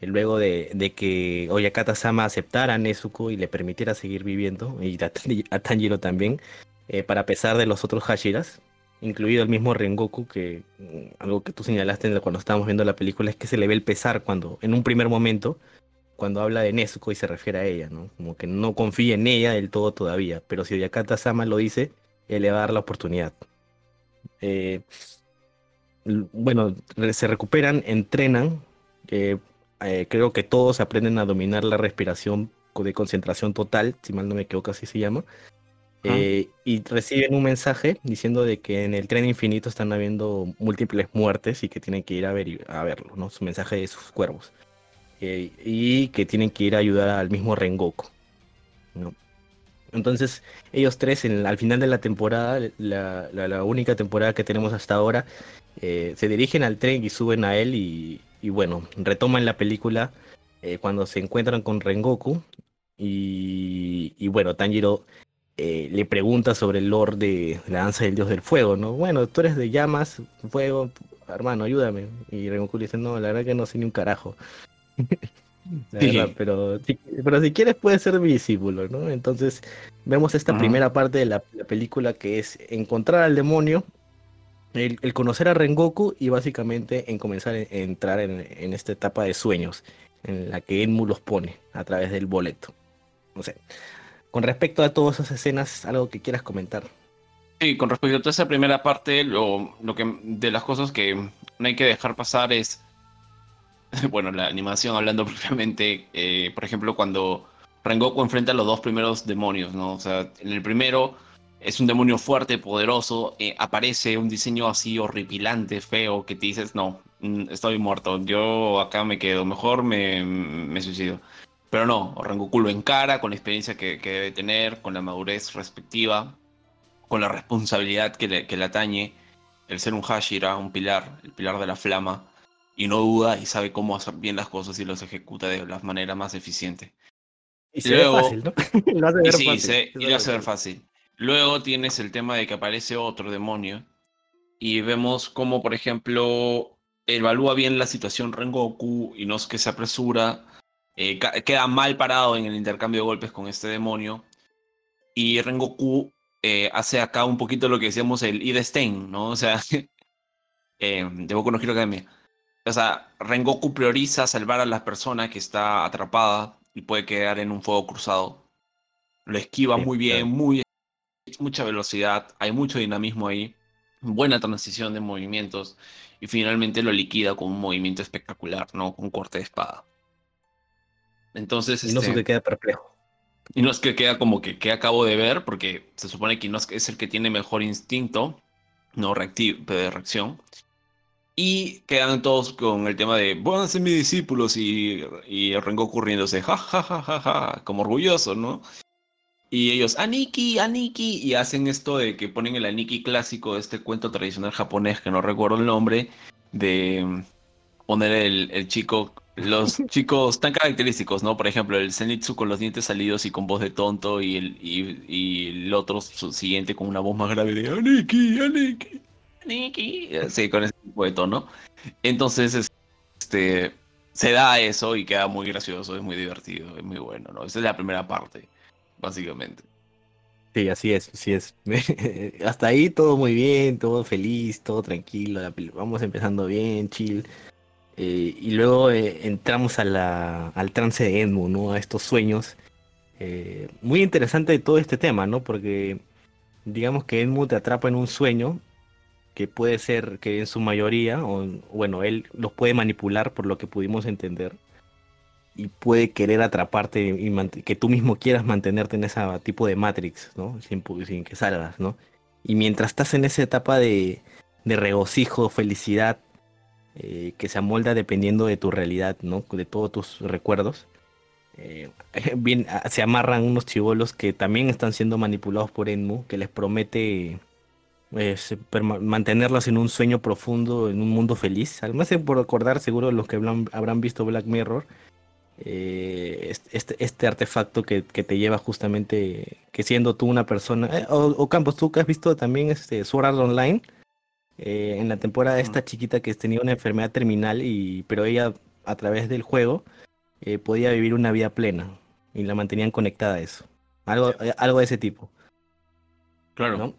eh, luego de, que Oyakata-sama aceptara a Nezuko y le permitiera seguir viviendo, y a, Tanjiro también, eh, para pesar de los otros Hashiras, incluido el mismo Rengoku, que mm, algo que tú señalaste cuando estábamos viendo la película es que se le ve el pesar cuando, en un primer momento, cuando habla de Nezuko y se refiere a ella, ¿no? Como que no confía en ella del todo todavía, pero si Oyakata-sama lo dice, él le va a dar la oportunidad. Eh, bueno, se recuperan, entrenan. Eh, eh, creo que todos aprenden a dominar la respiración de concentración total, si mal no me equivoco, así se llama. Eh, y reciben un mensaje diciendo de que en el tren infinito están habiendo múltiples muertes y que tienen que ir a, ver, a verlo, ¿no? Su mensaje de sus cuervos. y que tienen que ir a ayudar al mismo Rengoku. ¿no? Entonces, ellos tres, al final de la temporada, la, única temporada que tenemos hasta ahora, eh, se dirigen al tren y suben a él y, bueno, retoman la película eh, cuando se encuentran con Rengoku y, bueno, Tanjiro eh, le pregunta sobre el lore de la danza del dios del fuego, ¿no? Bueno, tú eres de llamas, fuego, hermano, ayúdame. Y Rengoku le dice, no, la verdad que no sé ni un carajo. pero, pero si quieres puede ser mi discípulo, ¿no? Entonces vemos esta primera parte de la, película que es encontrar al demonio, el, conocer a Rengoku y básicamente en comenzar a entrar en, esta etapa de sueños en la que Enmu los pone a través del boleto. No sé. Con respecto a todas esas escenas, algo que quieras comentar. Sí, con respecto a toda esa primera parte, lo, lo que de las cosas que no hay que dejar pasar es bueno, la animación hablando propiamente, eh, por ejemplo, cuando Rengoku enfrenta los dos primeros demonios, ¿no? O sea, en el primero es un demonio fuerte, poderoso, eh, aparece un diseño así horripilante, feo, que te dices, no, mm, estoy muerto, yo acá me quedo, mejor me, me suicido. Pero no, Rengoku lo encara con la experiencia que, debe tener, con la madurez respectiva, con la responsabilidad que le, que le atañe, el ser un Hashira, un pilar, el pilar de la flama y no duda y sabe cómo hacer bien las cosas y los ejecuta de la manera más eficiente. Y se ve fácil, ¿no? lo hace ver fácil. y lo hace ver fácil. Luego tienes el tema de que aparece otro demonio y vemos cómo, por ejemplo, evalúa bien la situación Rengoku y no es que se apresura, eh, queda mal parado en el intercambio de golpes con este demonio y Rengoku eh, hace acá un poquito lo que decíamos el Ida Stein, ¿no? O sea, eh, de Boku no Hero Academia. O sea, Rengoku prioriza salvar a la persona que está atrapada y puede quedar en un fuego cruzado. Lo esquiva muy bien, muy mucha velocidad, hay mucho dinamismo ahí, buena transición de movimientos y finalmente lo liquida con un movimiento espectacular, ¿no? Con corte de espada. Entonces, y no se te queda perplejo. Y no es que queda como que, que acabo de ver, porque se supone que no es el que tiene mejor instinto, no de reacción. Y quedan todos con el tema de, a ser mis discípulos y, y Rengoku riéndose, ja, ja, ja, ja, ja, como orgulloso, ¿no? Y ellos, Aniki, Aniki, y hacen esto de que ponen el Aniki clásico de este cuento tradicional japonés, que no recuerdo el nombre, de poner el, el chico los chicos tan característicos, ¿no? Por ejemplo, el Zenitsu con los dientes salidos y con voz de tonto y el, y, el otro su siguiente con una voz más grave de Aniki, Aniki, Aniki. Sí, con ese tipo de tono. Entonces, este, se da eso y queda muy gracioso, es muy divertido, es muy bueno, ¿no? Esa es la primera parte, básicamente. Sí, así es, así es. Hasta ahí todo muy bien, todo feliz, todo tranquilo. Vamos empezando bien, chill. Eh, y luego eh, entramos a al trance de Enmu, ¿no? A estos sueños. Eh, muy interesante todo este tema, ¿no? Porque digamos que Enmu te atrapa en un sueño que puede ser que en su mayoría, o bueno, él los puede manipular por lo que pudimos entender, y puede querer atraparte y que tú mismo quieras mantenerte en ese tipo de Matrix, ¿no? Sin, sin que salgas, ¿no? Y mientras estás en esa etapa de, de regocijo, felicidad, eh, que se amolda dependiendo de tu realidad, ¿no? De todos tus recuerdos. Eh, bien, ah, se amarran unos chivolos que también están siendo manipulados por Enmu, que les promete eh, mantenerlos en un sueño profundo, en un mundo feliz. Además, por recordar, seguro los que habrán, visto Black Mirror, este, este, artefacto que, te lleva justamente, que siendo tú una persona, o, Campos, tú que has visto también este Sword Art Online, eh, en la temporada esta chiquita que tenía una enfermedad terminal, y, pero ella a través del juego eh, podía vivir una vida plena y la mantenían conectada a eso. Algo, eh, algo de ese tipo. Claro.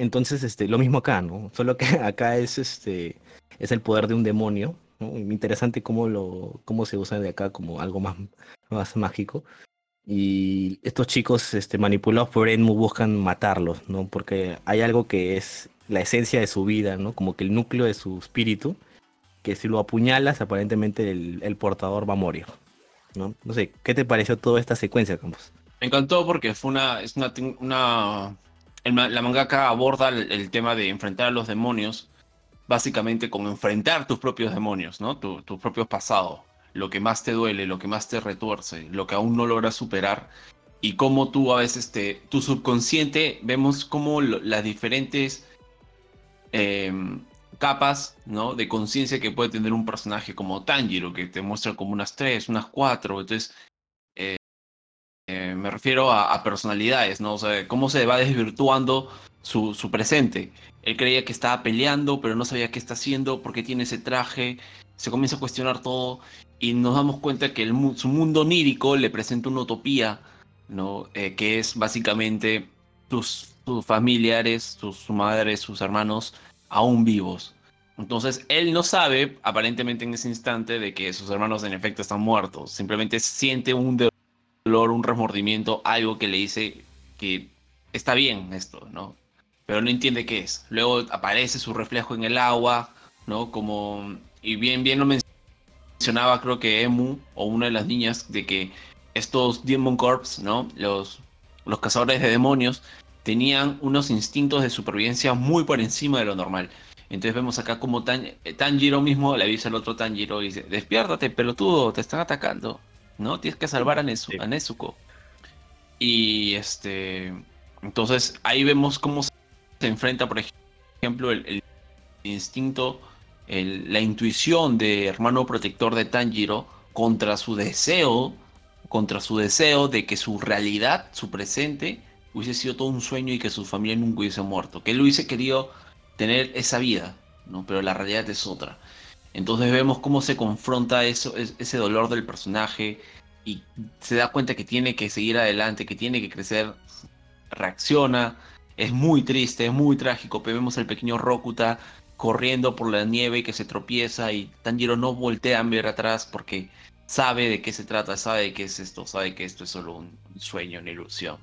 Entonces, este, lo mismo acá, ¿no? Solo que acá es este es el poder de un demonio. Interesante cómo lo, cómo se usa de acá como algo más, más mágico. Y estos chicos este, manipulados por Enmu buscan matarlos, ¿no? Porque hay algo que es la esencia de su vida, ¿no? Como que el núcleo de su espíritu, que si lo apuñalas, aparentemente el, portador va a morir, ¿no? No sé, ¿qué te pareció toda esta secuencia, Campos? Me encantó porque fue una, es una, una la mangaka aborda el, tema de enfrentar a los demonios, básicamente con enfrentar tus propios demonios, ¿no? tus propios pasados, lo que más te duele, lo que más te retuerce, lo que aún no logras superar y cómo tú a veces te, tu subconsciente, vemos cómo las diferentes Em, capas ¿no? de conciencia que puede tener un personaje como Tanjiro, que te muestra como unas tres, unas cuatro. Entonces, eh, me refiero a, personalidades, ¿no? O sea, cómo se va desvirtuando su, su, presente. Él creía que estaba peleando, pero no sabía qué está haciendo, por qué tiene ese traje. Se comienza a cuestionar todo y nos damos cuenta que el, su mundo onírico le presenta una utopía, ¿no? Eh, que es básicamente tus sus familiares, sus, madres, sus hermanos aún vivos. Entonces él no sabe, aparentemente en ese instante, de que sus hermanos en efecto están muertos. Simplemente siente un un remordimiento, algo que le dice que está bien esto, ¿no? Pero no entiende qué es. Luego aparece su reflejo en el agua, ¿no? Como, y bien, bien lo mencionaba creo que Emu, o una de las niñas, de que estos Demon Corps, ¿no? Los, los cazadores de demonios, tenían unos instintos de supervivencia muy por encima de lo normal. Entonces vemos acá como Tan, Tanjiro mismo le avisa al otro Tanjiro y dice, despiértate, pelotudo, te están atacando. ¿No? Tienes que salvar a, Nezuko. Y este. Entonces ahí vemos cómo se enfrenta, por ejemplo, el, instinto, la intuición de hermano protector de Tanjiro contra su deseo, contra su deseo de que su realidad, su presente, hubiese sido todo un sueño y que su familia nunca hubiese muerto. Que él hubiese querido tener esa vida, ¿no? Pero la realidad es otra. Entonces vemos cómo se confronta eso, ese dolor del personaje, y se da cuenta que tiene que seguir adelante, que tiene que crecer, reacciona. Es muy triste, es muy trágico. Vemos al pequeño Rokuta corriendo por la nieve que se tropieza y Tanjiro no voltea a ver atrás porque sabe de qué se trata, sabe de qué es esto, sabe que esto es solo un sueño, una ilusión.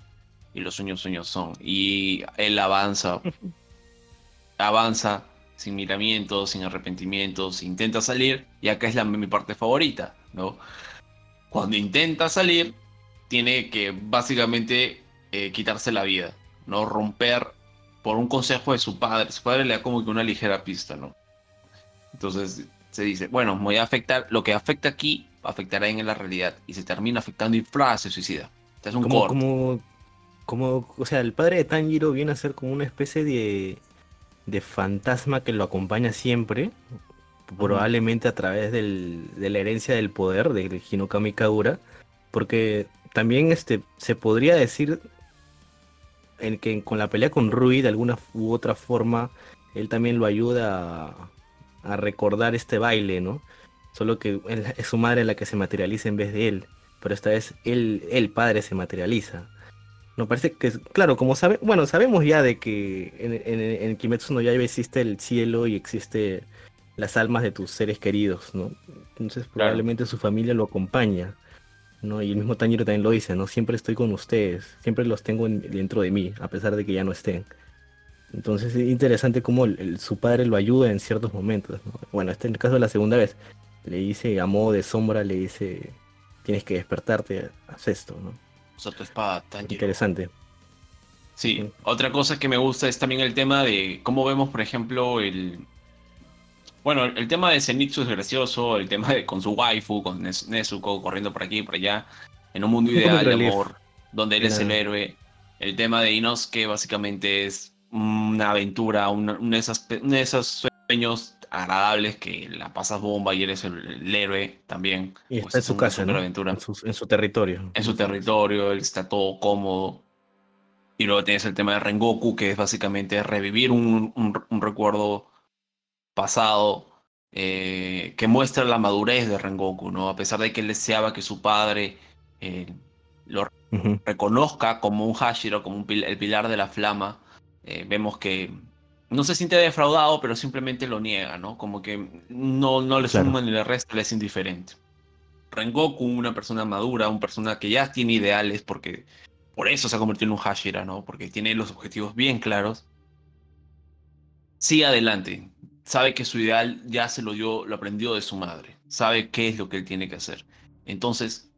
Y los sueños sueños son. Y él avanza, avanza sin miramientos, sin arrepentimientos, intenta salir y acá es la, mi parte favorita, ¿no? Cuando intenta salir, tiene que básicamente eh, quitarse la vida, ¿no? Romper por un consejo de su padre. Su padre le da como que una ligera pista, ¿no? Entonces se dice, bueno, me voy a afectar, lo que afecta aquí afectará en la realidad y se termina afectando y ¡fra! se suicida. es un como, como, como, o sea, el padre de Tanjiro viene a ser como una especie de, de fantasma que lo acompaña siempre, probablemente a través del, de la herencia del poder de Hinokami Kagura, porque también este, se podría decir en que con la pelea con Rui, de alguna u otra forma, él también lo ayuda a, recordar este baile, ¿no? Solo que es su madre la que se materializa en vez de él. Pero esta vez él, el padre se materializa. No parece que, claro, como sabe, bueno, sabemos ya de que en, en, Kimetsu no Yaiba existe el cielo y existe las almas de tus seres queridos, ¿no? Entonces probablemente su familia lo acompaña. ¿no? Y el mismo Tanjiro también lo dice, ¿no? Siempre estoy con ustedes, siempre los tengo dentro de mí, a pesar de que ya no estén. Entonces es interesante cómo su padre lo ayuda en ciertos momentos. Bueno, este en el caso de la segunda vez, le dice a modo de sombra, le dice, tienes que despertarte, haz esto, ¿no? Usa tu espada, Tanjiro. Interesante. Sí, otra cosa que me gusta es también el tema de cómo vemos, por ejemplo, el, bueno, el tema de Zenitsu es gracioso, el tema de con su waifu, con Nezuko corriendo por aquí y por allá, en un mundo ideal de amor, donde él es el héroe. El tema de Inosuke básicamente es una aventura, uno de, esos sueños agradables que la pasas bomba y eres el, héroe también. Y está en su casa, ¿no? En, su, territorio. En su territorio, él está todo cómodo. Y luego tienes el tema de Rengoku, que es básicamente revivir un, un recuerdo pasado eh, que muestra la madurez de Rengoku, ¿no? A pesar de que él deseaba que su padre eh, lo reconozca como un Hashira, como el pilar de la flama, eh, vemos que no se siente defraudado, pero simplemente lo niega, ¿no? Como que no, no le suma ni le resta, le es indiferente. Rengoku, una persona madura, una persona que ya tiene ideales, porque por eso se ha convertido en un Hashira, ¿no? Porque tiene los objetivos bien claros. Sigue adelante, sabe que su ideal ya se lo dio, lo aprendió de su madre, sabe qué es lo que él tiene que hacer. Entonces,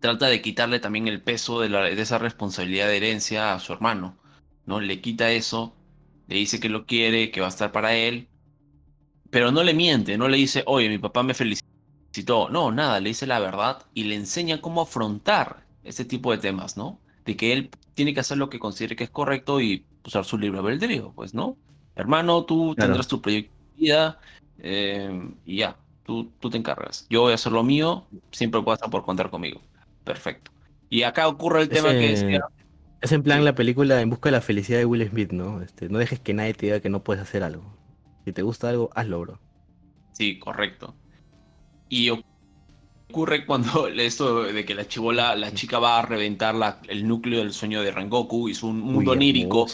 trata de quitarle también el peso de, la, de esa responsabilidad de herencia a su hermano, ¿no? Le quita eso, le dice que lo quiere, que va a estar para él, pero no le miente, no le dice, oye, mi papá me felicitó, no, nada, le dice la verdad y le enseña cómo afrontar ese tipo de temas, ¿no? De que él tiene que hacer lo que considere que es correcto y usar su libre albedrío, pues, ¿no? hermano, tú tendrás tu proyecto de vida eh, y ya, tú, tú te encargas. Yo voy a hacer lo mío, siempre vas a por contar conmigo. Perfecto. Y acá ocurre el tema que es... Es en plan la película En busca de la felicidad de Will Smith, ¿no? Este, no dejes que nadie te diga que no puedes hacer algo. Si te gusta algo, hazlo, bro. Sí, correcto. Y ocurre cuando esto de que la chivola, la chica va a reventar la, el núcleo del sueño de Rengoku y su mundo onírico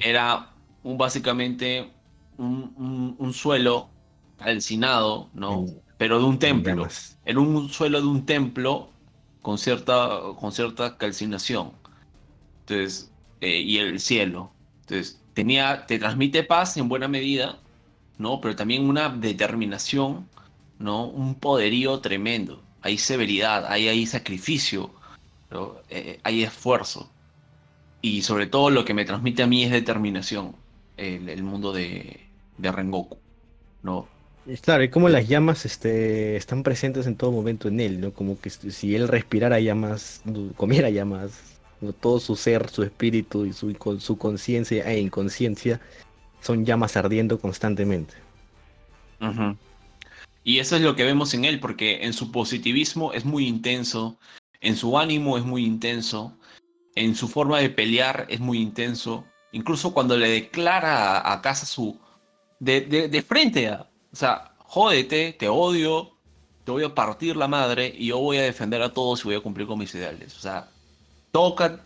era un, básicamente un, suelo calcinado, ¿no? Pero de un templo. Era un suelo de un templo con cierta, con cierta calcinación. Entonces, eh, y el cielo. Entonces, tenía, te transmite paz en buena medida, ¿no? Pero también una determinación, ¿no? Un poderío tremendo. Hay severidad, hay, hay sacrificio, eh, hay esfuerzo. Y sobre todo lo que me transmite a mí es determinación el, mundo de, de, Rengoku, ¿no? Claro, y como las llamas este, están presentes en todo momento en él, ¿no? Como que si él respirara llamas, comiera llamas, todo su ser, su espíritu y su, su conciencia e inconsciencia son llamas ardiendo constantemente. Y eso es lo que vemos en él, porque en su positivismo es muy intenso, en su ánimo es muy intenso, en su forma de pelear es muy intenso, Incluso cuando le declara a, casa su. De, frente a. O sea, jódete, te odio. te voy a partir la madre y yo voy a defender a todos y voy a cumplir con mis ideales. O sea, toca,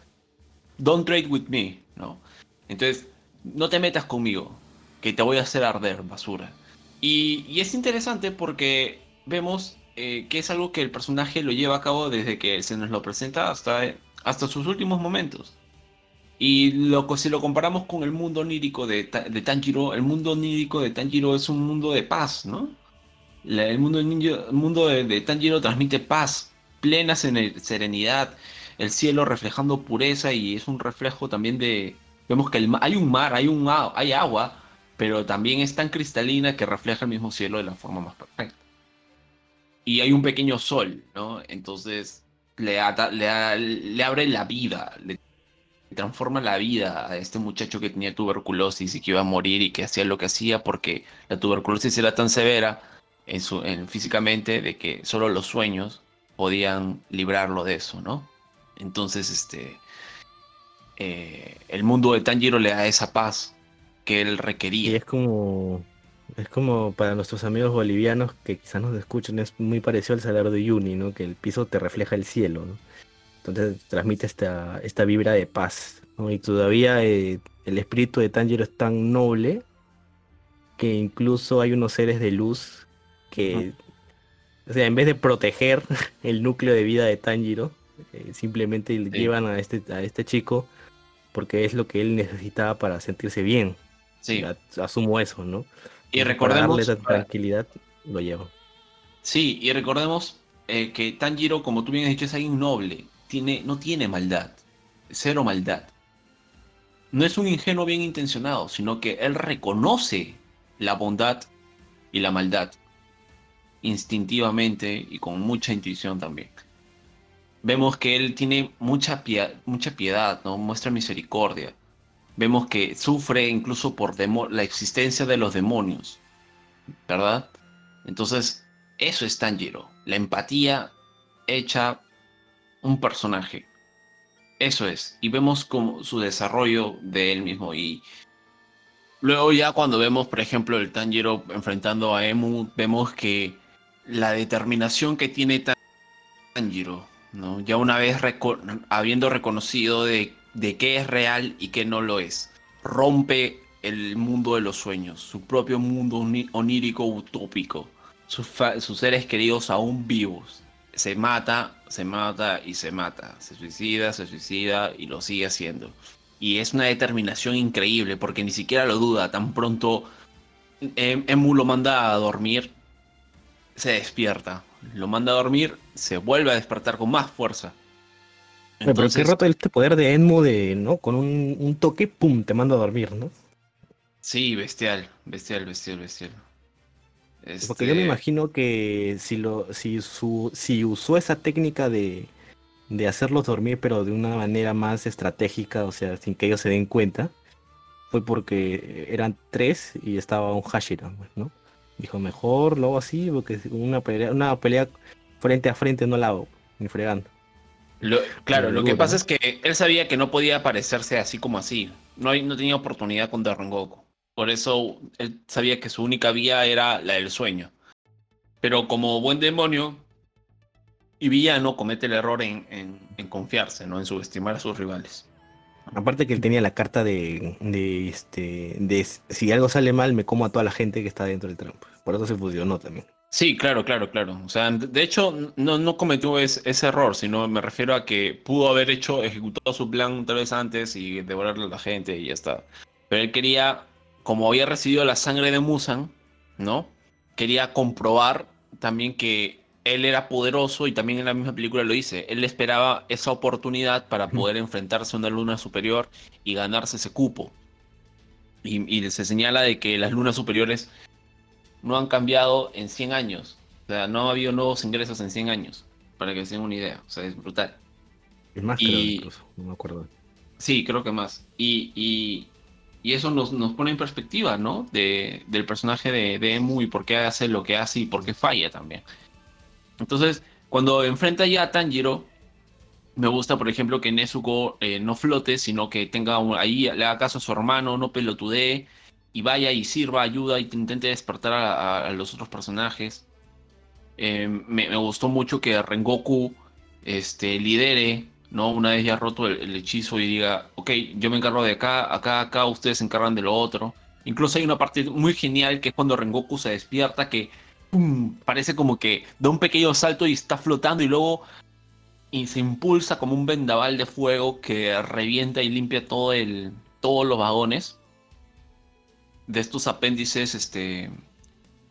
don't trade with me, ¿no? Entonces, no te metas conmigo, que te voy a hacer arder, basura. Y, es interesante porque vemos eh, que es algo que el personaje lo lleva a cabo desde que se nos lo presenta hasta, hasta sus últimos momentos. Y lo, si lo comparamos con el mundo onírico de, de Tanjiro, el mundo onírico de Tanjiro es un mundo de paz, ¿no? el mundo, el mundo de, Tanjiro transmite paz, plena serenidad, el cielo reflejando pureza y es un reflejo también de... Vemos que hay un mar, hay, un, hay agua, pero también es tan cristalina que refleja el mismo cielo de la forma más perfecta. Y hay un pequeño sol, ¿no? Entonces le, le, le abre la vida, le transforma la vida a este muchacho que tenía tuberculosis y que iba a morir y que hacía lo que hacía porque la tuberculosis era tan severa en su, en, físicamente de que solo los sueños podían librarlo de eso, ¿no? Entonces, este, eh, el mundo de Tanjiro le da esa paz que él requería. Y es como, es como para nuestros amigos bolivianos que quizás nos escuchen, es muy parecido al salario de Yuni, ¿no? Que el piso te refleja el cielo, ¿no? Entonces transmite esta, esta vibra de paz. Y todavía eh, el espíritu de Tanjiro es tan noble que incluso hay unos seres de luz que, o sea, en vez de proteger el núcleo de vida de Tanjiro, eh, simplemente llevan a este, a este chico porque es lo que él necesitaba para sentirse bien. Sí. Asumo eso, ¿no? Y recordemos. Para darle tranquilidad, lo llevo. Sí, y recordemos eh, que Tanjiro, como tú bien has dicho, es alguien noble tiene, no tiene maldad, cero maldad. No es un ingenuo bien intencionado, sino que él reconoce la bondad y la maldad instintivamente y con mucha intuición también. Vemos que él tiene mucha, piedad, mucha piedad, ¿no? muestra misericordia. Vemos que sufre incluso por la existencia de los demonios, ¿verdad? Entonces, eso es Tanjiro, la empatía hecha un personaje. Eso es. Y vemos como su desarrollo de él mismo. Y luego ya cuando vemos, por ejemplo, el Tanjiro enfrentando a Emu, vemos que la determinación que tiene Tanjiro, Ya una vez habiendo reconocido de, qué es real y qué no lo es, rompe el mundo de los sueños, su propio mundo onírico utópico, sus, seres queridos aún vivos. Se mata se mata y se mata, se suicida, se suicida y lo sigue haciendo. Y es una determinación increíble porque ni siquiera lo duda, tan pronto em, Emu lo manda a dormir, se despierta, lo manda a dormir, se vuelve a despertar con más fuerza. Pero qué rato este poder de Emu de, ¿no? Con un, toque, pum, te manda a dormir, ¿no? Sí, bestial, bestial, bestial, bestial. Porque yo me este imagino que si lo, si su, si usó esa técnica de, de hacerlos dormir, pero de una manera más estratégica, o sea, sin que ellos se den cuenta, fue porque eran tres y estaba un Hashira, pues, ¿no? Dijo, mejor luego así, porque una pelea, una pelea frente a frente no la hago, ni fregando. claro, lo que pasa es que él sabía que no podía aparecerse así como así. No, no tenía oportunidad con Goku. Por eso él sabía que su única vía era la del sueño. Pero como buen demonio y villano comete el error en, confiarse, ¿no? En subestimar a sus rivales. Aparte que él tenía la carta de, este de si algo sale mal me como a toda la gente que está dentro del trampo. Por eso se fusionó también. Sí, claro, claro, claro. O sea, de hecho no, no cometió ese error, sino me refiero a que pudo haber hecho, ejecutado su plan tal vez antes y devorarle a la gente y ya está. Pero él quería como había recibido la sangre de Musan, ¿no? Quería comprobar también que él era poderoso y también en la misma película lo dice. Él esperaba esa oportunidad para poder enfrentarse a una luna superior y ganarse ese cupo. Y, se señala de que las lunas superiores no han cambiado en 100 años. O sea, no ha habido nuevos ingresos en 100 años. Para que se den una idea. O sea, es brutal. Es más, y... no me acuerdo. Sí, creo que más. y, y eso nos, nos pone en perspectiva, ¿no? De, del personaje de, de, Emu y por qué hace lo que hace y por qué falla también. Entonces, cuando enfrenta ya a Tanjiro, me gusta, por ejemplo, que Nezuko eh, no flote, sino que tenga ahí, le haga caso a su hermano, no pelotudee, y vaya y sirva, ayuda y intente despertar a, los otros personajes. Eh, me, gustó mucho que Rengoku este, lidere, ¿no? Una vez ya roto el, hechizo y diga, ok, yo me encargo de acá, acá, acá, ustedes se encargan de lo otro. Incluso hay una parte muy genial que es cuando Rengoku se despierta que parece como que da un pequeño salto y está flotando y luego y se impulsa como un vendaval de fuego que revienta y limpia todo el, todos los vagones. De estos apéndices este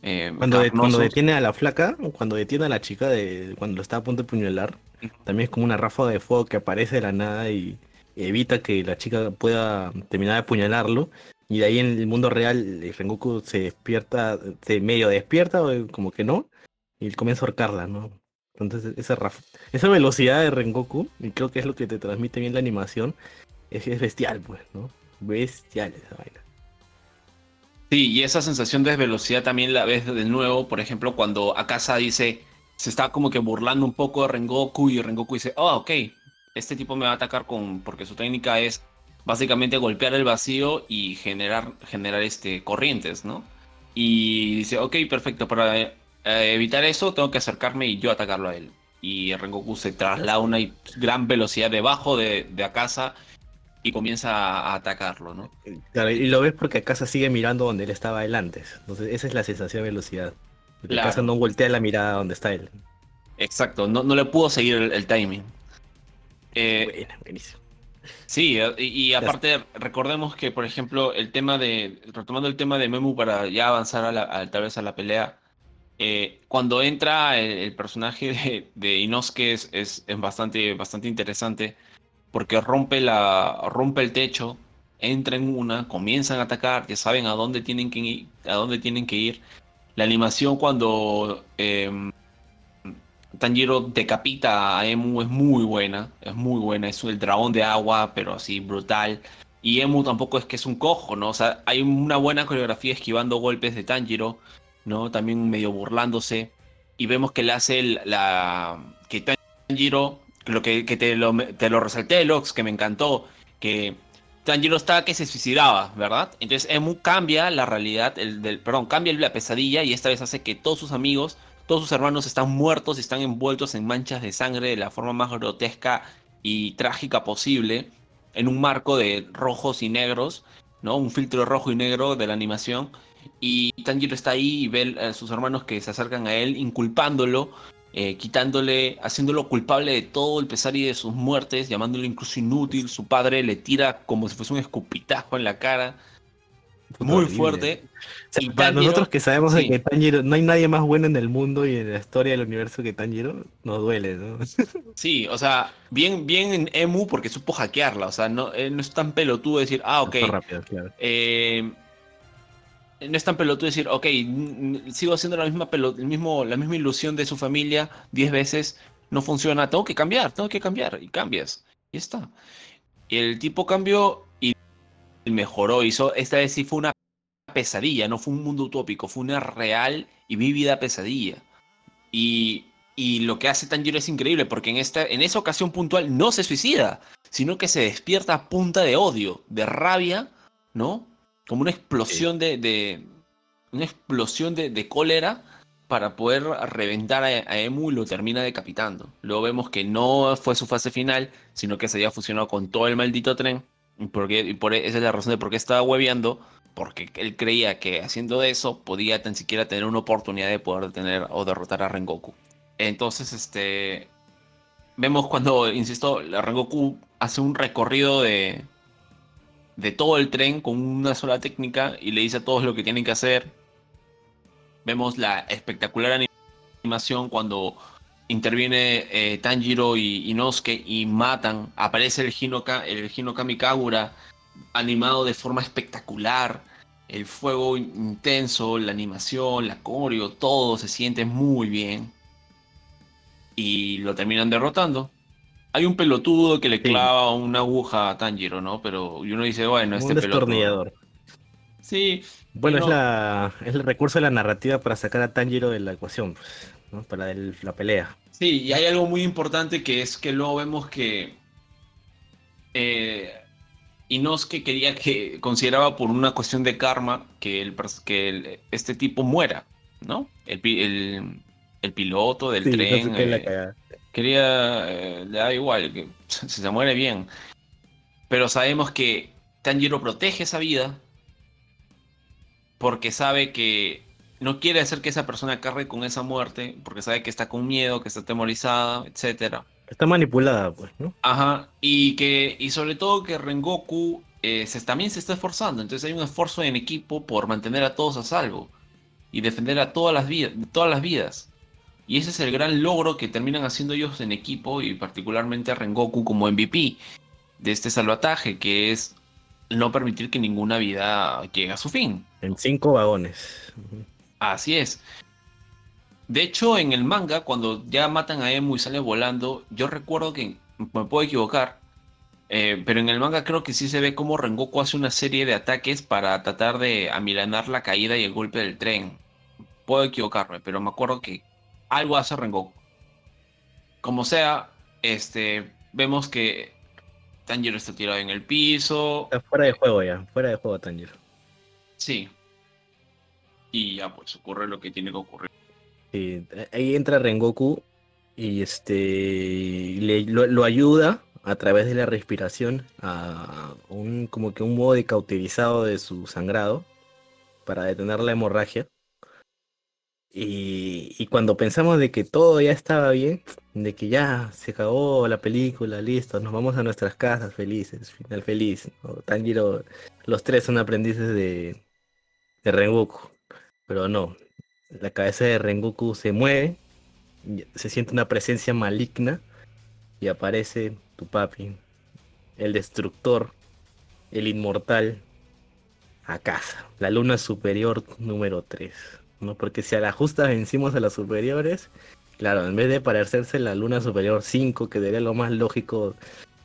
eh, cuando, cuando, detiene a la flaca cuando detiene a la chica de cuando lo está a punto de puñalar también es como una ráfaga de fuego que aparece de la nada y evita que la chica pueda terminar de apuñalarlo y de ahí en el mundo real Rengoku se despierta se medio despierta o como que no y comienza a ahorcarla no entonces esa esa velocidad de Rengoku y creo que es lo que te transmite bien la animación es, es bestial pues no bestial esa vaina. Sí, y esa sensación de velocidad también la ves de nuevo, por ejemplo, cuando Akasa dice, se está como que burlando un poco de Rengoku y Rengoku dice, oh, ok, este tipo me va a atacar con, porque su técnica es básicamente golpear el vacío y generar, generar este, corrientes, ¿no? Y dice, ok, perfecto, para eh, evitar eso tengo que acercarme y yo atacarlo a él. Y Rengoku se traslada a una gran velocidad debajo de, de Akasa y comienza a atacarlo, ¿no? Claro, y lo ves porque Akasa sigue mirando donde él estaba él antes. Entonces, esa es la sensación de velocidad. Porque Akasa no voltea la mirada donde está él. Exacto, no, no le pudo seguir el, timing. Eh, buenísimo. Sí, y, aparte recordemos que, por ejemplo, el tema de, retomando el tema de Memu para ya avanzar a, la, tal vez a la pelea, eh, cuando entra el, personaje de, de Inosuke es, es, bastante, bastante interesante porque rompe, la, rompe el techo, entra en una, comienzan a atacar, ya saben a dónde tienen que ir. A dónde tienen que ir. La animación cuando eh, Tanjiro decapita a Emu es muy buena, es muy buena, es el dragón de agua, pero así brutal. Y Emu tampoco es que es un cojo, ¿no? O sea, hay una buena coreografía esquivando golpes de Tanjiro, ¿no? También medio burlándose. Y vemos que le hace la. que Tanjiro lo que, te, lo, te lo resalté, Lox, que me encantó, que Tanjiro estaba que se suicidaba, ¿verdad? Entonces Emu cambia la realidad, el, del, perdón, cambia la pesadilla y esta vez hace que todos sus amigos, todos sus hermanos están muertos y están envueltos en manchas de sangre de la forma más grotesca y trágica posible, en un marco de rojos y negros, ¿no? Un filtro rojo y negro de la animación. Y Tanjiro está ahí y ve a sus hermanos que se acercan a él, inculpándolo eh, quitándole, haciéndolo culpable de todo el pesar y de sus muertes, llamándolo incluso inútil. Su padre le tira como si fuese un escupitajo en la cara. Muy fuerte. para nosotros que sabemos de que Tanjiro, no hay nadie más bueno en el mundo y en la historia del universo que Tanjiro, nos duele, ¿no? Sí, o sea, bien, bien en Emu porque supo hackearla, o sea, no, no es tan pelotudo decir, ah, ok. Rápido, claro. eh, no es tan pelotudo decir, ok, sigo haciendo la misma, el mismo, la misma ilusión de su familia 10 veces, no funciona, tengo que cambiar, tengo que cambiar, y cambias, y está. Y el tipo cambió y mejoró, hizo, esta vez sí fue una pesadilla, no fue un mundo utópico, fue una real y vívida pesadilla. Y, y lo que hace Tanjiro es increíble, porque en, esta, en esa ocasión puntual no se suicida, sino que se despierta a punta de odio, de rabia, ¿no? como una explosión de, una explosión de, cólera para poder reventar a, Emu y lo termina decapitando. Luego vemos que no fue su fase final, sino que se había fusionado con todo el maldito tren. Porque, y por, esa es la razón de por qué estaba hueveando, porque él creía que haciendo eso podía tan siquiera tener una oportunidad de poder detener o derrotar a Rengoku. Entonces, este. Vemos cuando, insisto, Rengoku hace un recorrido de, de todo el tren con una sola técnica y le dice a todos lo que tienen que hacer. Vemos la espectacular animación cuando interviene eh, Tanjiro y Inosuke y matan. Aparece el Hinoka, el Hinokami Kagura animado de forma espectacular. El fuego intenso, la animación, la coreo, todo se siente muy bien. Y lo terminan derrotando hay un pelotudo que le clava una aguja a Tanjiro, ¿no? Pero uno dice, bueno, este un destornillador. Sí. Bueno, es, la, es el recurso de la narrativa para sacar a Tanjiro de la ecuación, pues, ¿no? Para la pelea. Sí, y hay algo muy importante que es que luego vemos que eh, Inosuke quería que consideraba por una cuestión de karma que, el, que este tipo muera, ¿no? El, el piloto del Sí, tren. eh, quería, eh, le da igual, que si se muere bien. Pero sabemos que Tanjiro protege esa vida porque sabe que no quiere hacer que esa persona cargue con esa muerte, porque sabe que está con miedo, que está atemorizada, etcétera. Está manipulada, pues, ¿no? Ajá, y que y sobre todo que Rengoku eh, se, también se está esforzando, entonces hay un esfuerzo en equipo por mantener a todos a salvo y defender a todas las vidas, todas las vidas. Y ese es el gran logro que terminan haciendo ellos en equipo y particularmente a Rengoku como MVP de este salvataje, que es no permitir que ninguna vida llegue a su fin. En cinco vagones. Así es. De hecho, en el manga, cuando ya matan a Emu y sale volando, yo recuerdo que, me puedo equivocar, eh, pero en el manga creo que sí se ve cómo Rengoku hace una serie de ataques para tratar de amilanar la caída y el golpe del tren. Puedo equivocarme, pero me acuerdo que algo hace Rengoku. Como sea, este, vemos que Tanjiro está tirado en el piso. Está fuera de juego ya, fuera de juego Tanjiro. Sí. Y ya pues ocurre lo que tiene que ocurrir. Ahí entra Rengoku y este le, lo, ayuda a través de la respiración a un como que un modo de cauterizado de su sangrado para detener la hemorragia. Y, y cuando pensamos de que todo ya estaba bien, de que ya se acabó la película, listo, nos vamos a nuestras casas felices, final feliz. ¿no? Los tres son aprendices de, de Rengoku, pero no, la cabeza de Rengoku se mueve, se siente una presencia maligna y aparece tu papi, el destructor, el inmortal, a casa, la luna superior número 3. ¿no? Porque si a la justa vencimos a las superiores, claro, en vez de parecerse la luna superior 5, que sería lo más lógico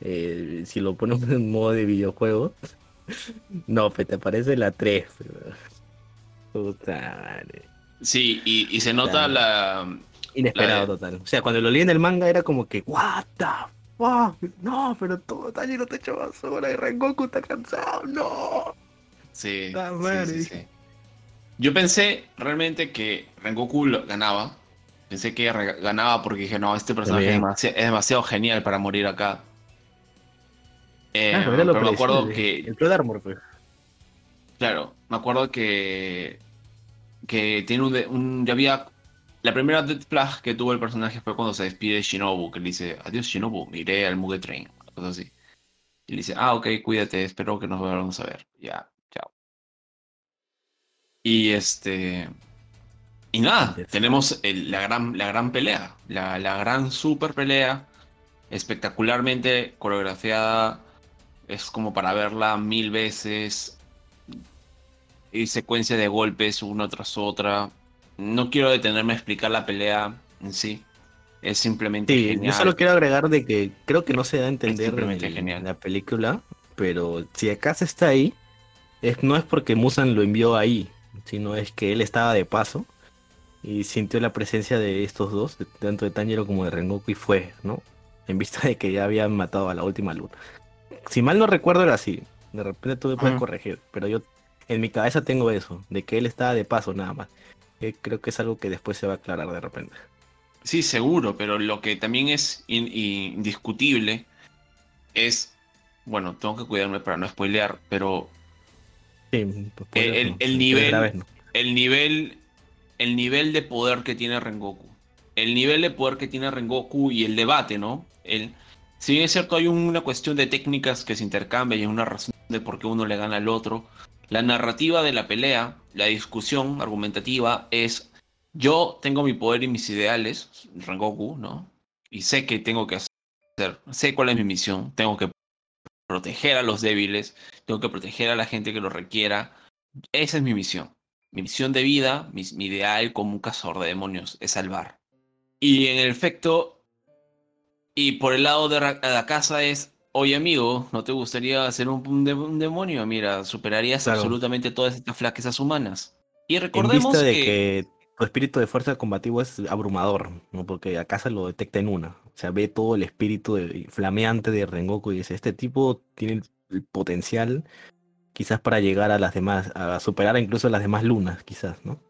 eh, si lo ponemos en modo de videojuego, no, pues te aparece la 3. pero- Puta madre. Sí, y, y se nota la, Inesperado La de- total. O sea, cuando lo leí en el manga era como que, what the fuck, no, pero todo Tanjiro te echó basura y Rengoku está cansado, no. Sí, sí, madre. sí, sí. Yo pensé realmente que Rengoku lo ganaba. Pensé que ganaba porque dije, no, este personaje es demasiado, es demasiado genial para morir acá. Eh, lo pero me acuerdo que, El Blood Armor, pues. Claro, me acuerdo que, que tiene un, un- ya había, la primera Death Flag que tuvo el personaje fue cuando se despide de Shinobu, que le dice, adiós Shinobu, me iré al Mugen Train, una cosa así. Y le dice, ah, ok, cuídate, espero que nos volvamos a ver. Ya, chao. Y este. Y nada, tenemos el- la, gran, la gran pelea, la, la gran super pelea, espectacularmente coreografiada, es como para verla mil veces, y secuencia de golpes una tras otra. No quiero detenerme a explicar la pelea en sí, es simplemente Sí, genial. yo solo quiero agregar de que creo que no se da a entender en, la película, pero si acaso está ahí, es, no es porque Musan lo envió ahí, sino es que él estaba de paso y sintió la presencia de estos dos, tanto de Tanjiro como de Rengoku, y fue, ¿no? En vista de que ya habían matado a la última luna. Si mal no recuerdo era así, de repente tú me puedes corregir, pero yo en mi cabeza tengo eso, de que él estaba de paso nada más. Eh, creo que es algo que después se va a aclarar de repente. Sí, seguro, pero lo que también es in- indiscutible es, bueno, tengo que cuidarme para no spoilear, pero Sí, pues, El- nivel- primera vez, ¿no? el nivel, el nivel de poder que tiene Rengoku, el nivel de poder que tiene Rengoku y el debate, ¿no? El, si bien es cierto, hay una cuestión de técnicas que se intercambian y una razón de por qué uno le gana al otro, la narrativa de la pelea, la discusión argumentativa es, yo tengo mi poder y mis ideales, Rengoku, ¿no? Y sé que tengo que hacer, sé cuál es mi misión, tengo que proteger a los débiles, tengo que proteger a la gente que lo requiera. Esa es mi misión. Mi misión de vida, mi, mi ideal como un cazador de demonios, es salvar. Y en efecto, y por el lado de la casa es, oye amigo, ¿no te gustaría ser un, un de- un demonio? Mira, superarías Claro. absolutamente todas estas flaquezas humanas. Y En recordemos vista de que... que... tu espíritu de fuerza combativo es abrumador, ¿no? Porque acaso lo detecta en una. O sea, ve todo el espíritu de- flameante de Rengoku y dice, este tipo tiene el, el potencial quizás para llegar a las demás, a superar incluso a las demás lunas, quizás, ¿no?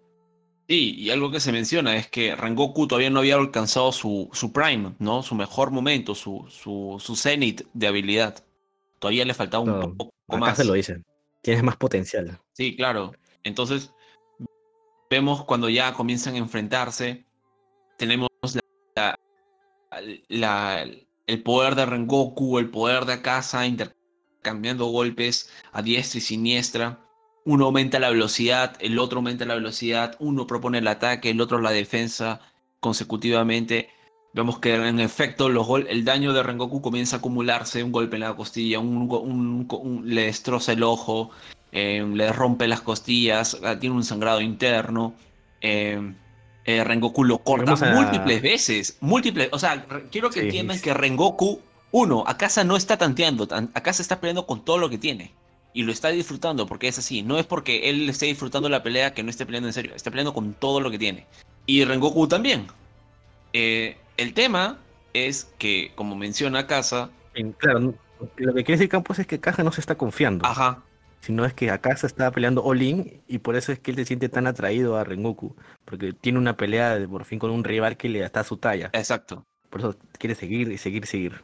Sí, y algo que se menciona es que Rengoku todavía no había alcanzado su, su prime, ¿no? Su mejor momento, su, su, su zenith de habilidad. Todavía le faltaba un No, poco acá más. se lo dicen. Tienes más potencial. Sí, claro. Entonces, vemos cuando ya comienzan a enfrentarse, tenemos la, la- el poder de Rengoku, el poder de Akasa, intercambiando golpes a diestra y siniestra. Uno aumenta la velocidad, el otro aumenta la velocidad, uno propone el ataque, el otro la defensa consecutivamente. Vemos que en efecto los gol- el daño de Rengoku comienza a acumularse, un golpe en la costilla, un, go- un- un- le destroza el ojo, eh, le rompe las costillas, ah, tiene un sangrado interno. eh, eh, Rengoku lo corta a- múltiples veces, múltiples, o sea, quiero que Sí, entiendan que Rengoku, uno, Akasa no está tanteando, tan- Akasa está peleando con todo lo que tiene. Y lo está disfrutando porque es así. No es porque él esté disfrutando la pelea que no esté peleando en serio. Está peleando con todo lo que tiene. Y Rengoku también. Eh, el tema es que, como menciona Akasa, En- Claro, lo que quiere decir Campos es que Caja no se está confiando, ajá, sino es que se está peleando All-In y por eso es que él se siente tan atraído a Rengoku, porque tiene una pelea de por fin con un rival que le está a su talla, exacto. Por eso quiere seguir y seguir, seguir.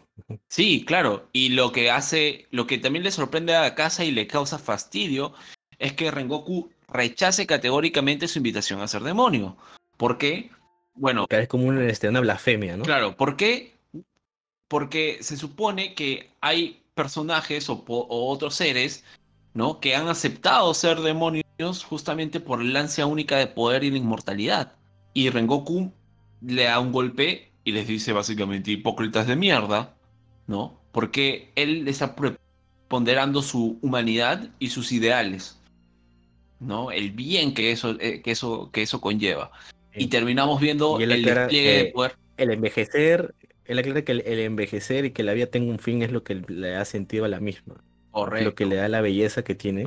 Sí, claro. Y lo que hace, lo que también le sorprende a Akasa y le causa fastidio es que Rengoku rechace categóricamente su invitación a ser demonio. ¿Por qué? Bueno, es como un, este, una blasfemia, ¿no? Claro, ¿por qué? Porque se supone que hay personajes o, otros seres, ¿no? Que han aceptado ser demonios justamente por la ansia única de poder y la inmortalidad. Y Rengoku le da un golpe y les dice básicamente hipócritas de mierda, ¿no? Porque él está preponderando su humanidad y sus ideales, ¿no? El bien que eso, eh, que eso, que eso conlleva. Y terminamos viendo Y el aclara despliegue de poder. El envejecer, él aclara que el, el envejecer y que la vida tenga un fin es lo que le da sentido a la misma, Correcto. lo que le da la belleza que tiene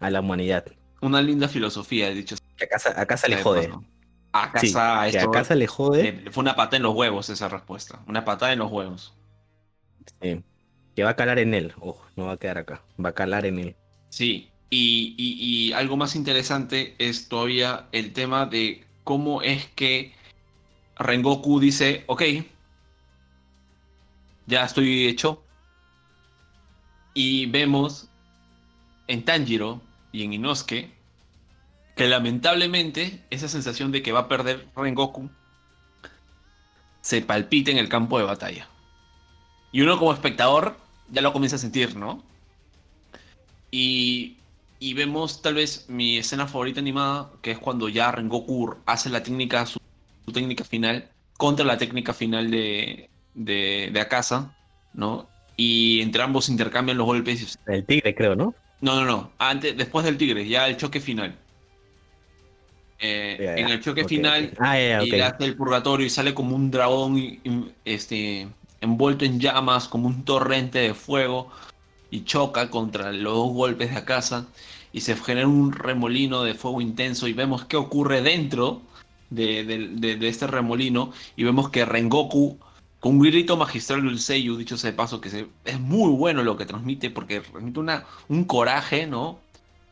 a la humanidad. Una linda filosofía, he dicho. Que a casa, a casa le sea de jode. paso. A Sí, casa, que a esto casa le jode. le- fue una patada en los huevos esa respuesta. Una patada en los huevos. Sí. Que va a calar en él. Ojo, no va a quedar acá. Va a calar en él. Sí. Y, y- y algo más interesante es todavía el tema de cómo es que Rengoku dice, ok, ya estoy hecho. Y vemos en Tanjiro y en Inosuke que lamentablemente esa sensación de que va a perder Rengoku se palpita en el campo de batalla. Y uno como espectador ya lo comienza a sentir, ¿no? Y, y vemos tal vez mi escena favorita animada, que es cuando ya Rengoku hace la técnica, su, su técnica final, contra la técnica final de, de, de Akasa, ¿no? Y entre ambos intercambian los golpes. El tigre, creo, ¿no? No, no, no. Antes, después del tigre, ya el choque final. Eh, en el choque final. Ah, y le hace el purgatorio y sale como un dragón y- y, este, envuelto en llamas, como un torrente de fuego, y choca contra los dos golpes de Akasa, y se genera un remolino de fuego intenso, y vemos qué ocurre dentro de, de- de- de este remolino, y vemos que Rengoku, con un grito magistral del Seiyu, dicho sea de paso, que se- es muy bueno lo que transmite, porque transmite una, un coraje, ¿no?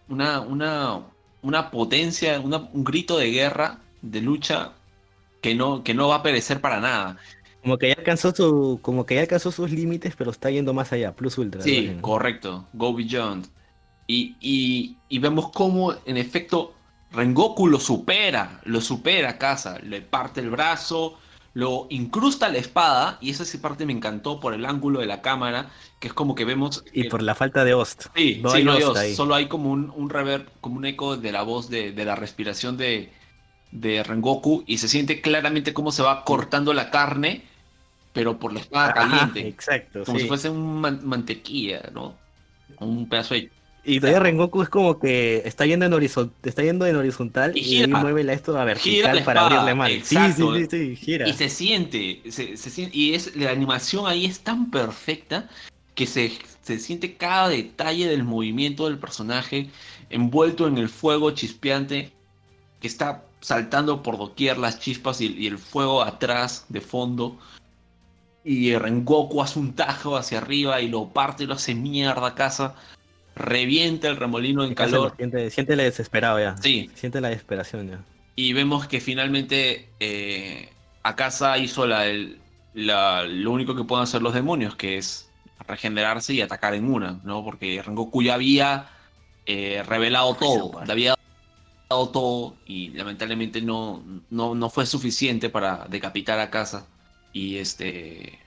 Una, una, una potencia, una- un grito de guerra, de lucha, que no, que no va a perecer para nada. Como que ya alcanzó su, como que ya alcanzó sus límites, pero está yendo más allá, plus ultra. Sí, correcto, Go Beyond. Y, y, y vemos cómo, en efecto, Rengoku lo supera, lo supera a Casa, le parte el brazo, lo incrusta la espada, y esa sí parte me encantó por el ángulo de la cámara, que es como que vemos... Y por la falta de host. Sí, No sí, hay no hay host os, ahí. solo hay como un, un reverb, como un eco de la voz de, de la respiración de, de Rengoku y se siente claramente cómo se va cortando la carne, pero por la espada Ajá, caliente, exacto, como sí. si fuese un man- mantequilla, ¿no? Un pedazo de... Y todavía Rengoku es como que está yendo en horizontal, está yendo en horizontal Y y, gira. mueve la esto a vertical para abrirle mal. Sí, sí, sí, sí, gira. Y se siente, se, se siente, y es la animación ahí es tan perfecta que se, se siente cada detalle del movimiento del personaje envuelto en el fuego chispeante que está saltando por doquier las chispas y, y el fuego atrás de fondo. Y Rengoku hace un tajo hacia arriba y lo parte y lo hace mierda a casa. Revienta el remolino en calor. Siente, siente la desesperado ya. Sí, Siente la desesperación ya. Y vemos que finalmente eh, Akasa hizo la, la, lo único que pueden hacer los demonios, que es regenerarse y atacar en una, ¿no? Porque Rengoku ya había eh, revelado todo, le había dado todo y lamentablemente no, no, no fue suficiente para decapitar a Casa. Y este.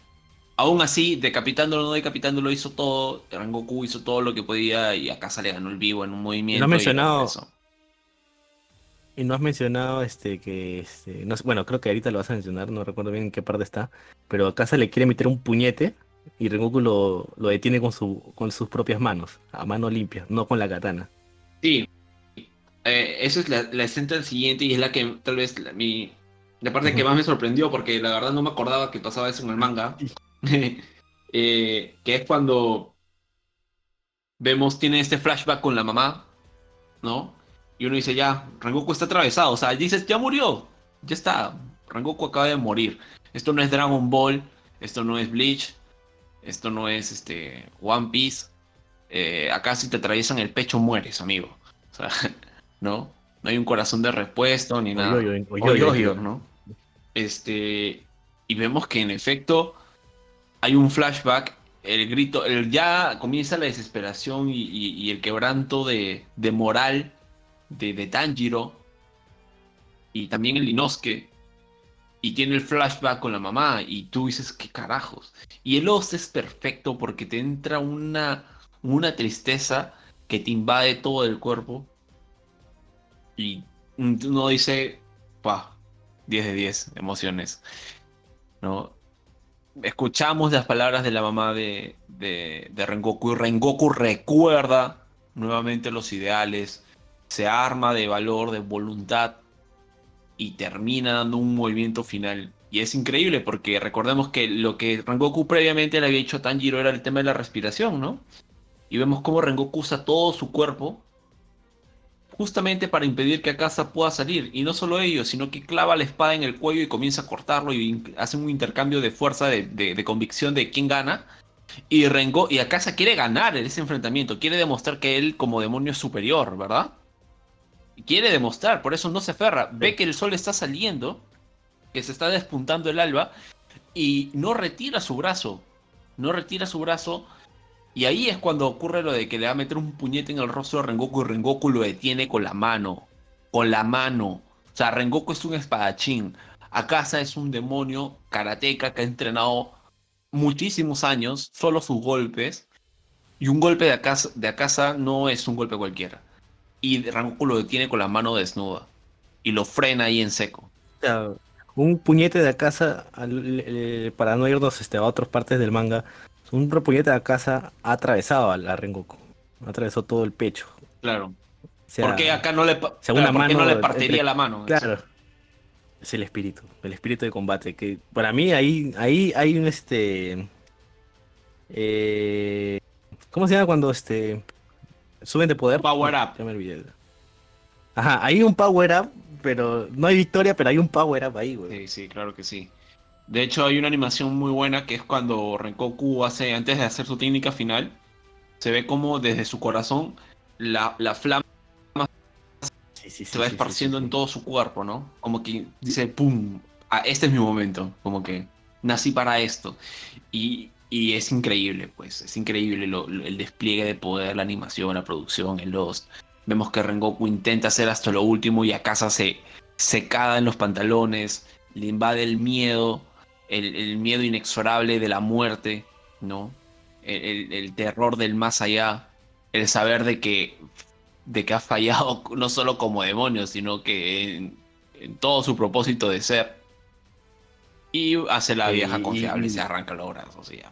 Aún así, decapitándolo o no decapitándolo, hizo todo. Rengoku hizo todo lo que podía y a Casa le ganó el vivo en un movimiento. No ha mencionado. Y, no has mencionado este que este, no, bueno, creo que ahorita lo vas a mencionar, no recuerdo bien en qué parte está, pero a Casa le quiere meter un puñete y Rengoku lo, lo detiene con, su, con sus propias manos, a mano limpia, no con la katana. Sí, eh, esa es la, la escena siguiente y es la que tal vez la, mi, la parte que más me sorprendió porque la verdad no me acordaba que pasaba eso en el manga. eh, que es cuando vemos, tiene este flashback con la mamá, ¿no? Y uno dice, ya, Rengoku está atravesado, o sea, dices, ya murió, ya está, Rengoku acaba de morir. Esto no es Dragon Ball, esto no es Bleach, esto no es este One Piece. Eh, acá si te atraviesan el pecho mueres, amigo. O sea, ¿no? No hay un corazón de repuesto ni nada. ¿no? Este, y vemos que en efecto hay un flashback, el grito, el, ya comienza la desesperación y, el quebranto de, moral de, de, Tanjiro y también el Inosuke y tiene el flashback con la mamá y tú dices, ¿qué carajos? Y el os es perfecto porque te entra una, una tristeza que te invade todo el cuerpo y uno dice, pa, 10 de 10, emociones. ¿No? Escuchamos las palabras de la mamá de, de, de Rengoku y Rengoku recuerda nuevamente los ideales, se arma de valor, de voluntad y termina dando un movimiento final. Y es increíble porque recordemos que lo que Rengoku previamente le había hecho a Tanjiro era el tema de la respiración, ¿no? Y vemos cómo Rengoku usa todo su cuerpo justamente para impedir que Akasa pueda salir. Y no solo ello, sino que clava la espada en el cuello y comienza a cortarlo y hace un intercambio de fuerza, de, convicción de quién gana. Y Rengo y Akasa quiere ganar en ese enfrentamiento, quiere demostrar que él como demonio es superior, ¿verdad? quiere demostrar, por eso no se aferra. Ve que el sol está saliendo, que se está despuntando el alba, y no retira su brazo. No retira su brazo. Y ahí es cuando ocurre lo de que le va a meter un puñete en el rostro de Rengoku y Rengoku lo detiene con la mano. Con la mano. O sea, Rengoku es un espadachín. Akasa es un demonio karateca que ha entrenado muchísimos años, solo sus golpes. Y un golpe de Akasa, de Akasa no es un golpe cualquiera y Rengoku lo detiene con la mano desnuda y lo frena ahí en seco. un puñete de casa, para no irnos este, a otras partes del manga, un puñete de casa ha atravesado a la Rengoku, atravesó todo el pecho. Claro. porque acá no le, no le partiría la mano? Claro. Es el espíritu, el espíritu de combate. Que para mí ahí, ahí hay un este. Eh, ¿Cómo se llama cuando este Suben de poder. Power up. Ya me olvidé. Ajá, hay un power up, pero no hay victoria, pero hay un power up ahí, güey. Sí, sí, claro que sí. De hecho, hay una animación muy buena que es cuando Renkoku hace, antes de hacer su técnica final, se ve como desde su corazón la, la flama se va esparciendo en todo su cuerpo, ¿no? Como que dice, ¡pum! Ah, este es mi momento, como que nací para esto. Y y es increíble, pues, es increíble el despliegue de poder, la animación, la producción, el Lost. Vemos que Rengoku intenta hacer hasta lo último y a casa se, se caga en los pantalones, le invade el miedo, el, miedo inexorable de la muerte, ¿no? El, terror del más allá, el saber de que, de que ha fallado no solo como demonio, sino que en, todo su propósito de ser. Y hace la vieja confiable y, se arranca los brazos. Y ya.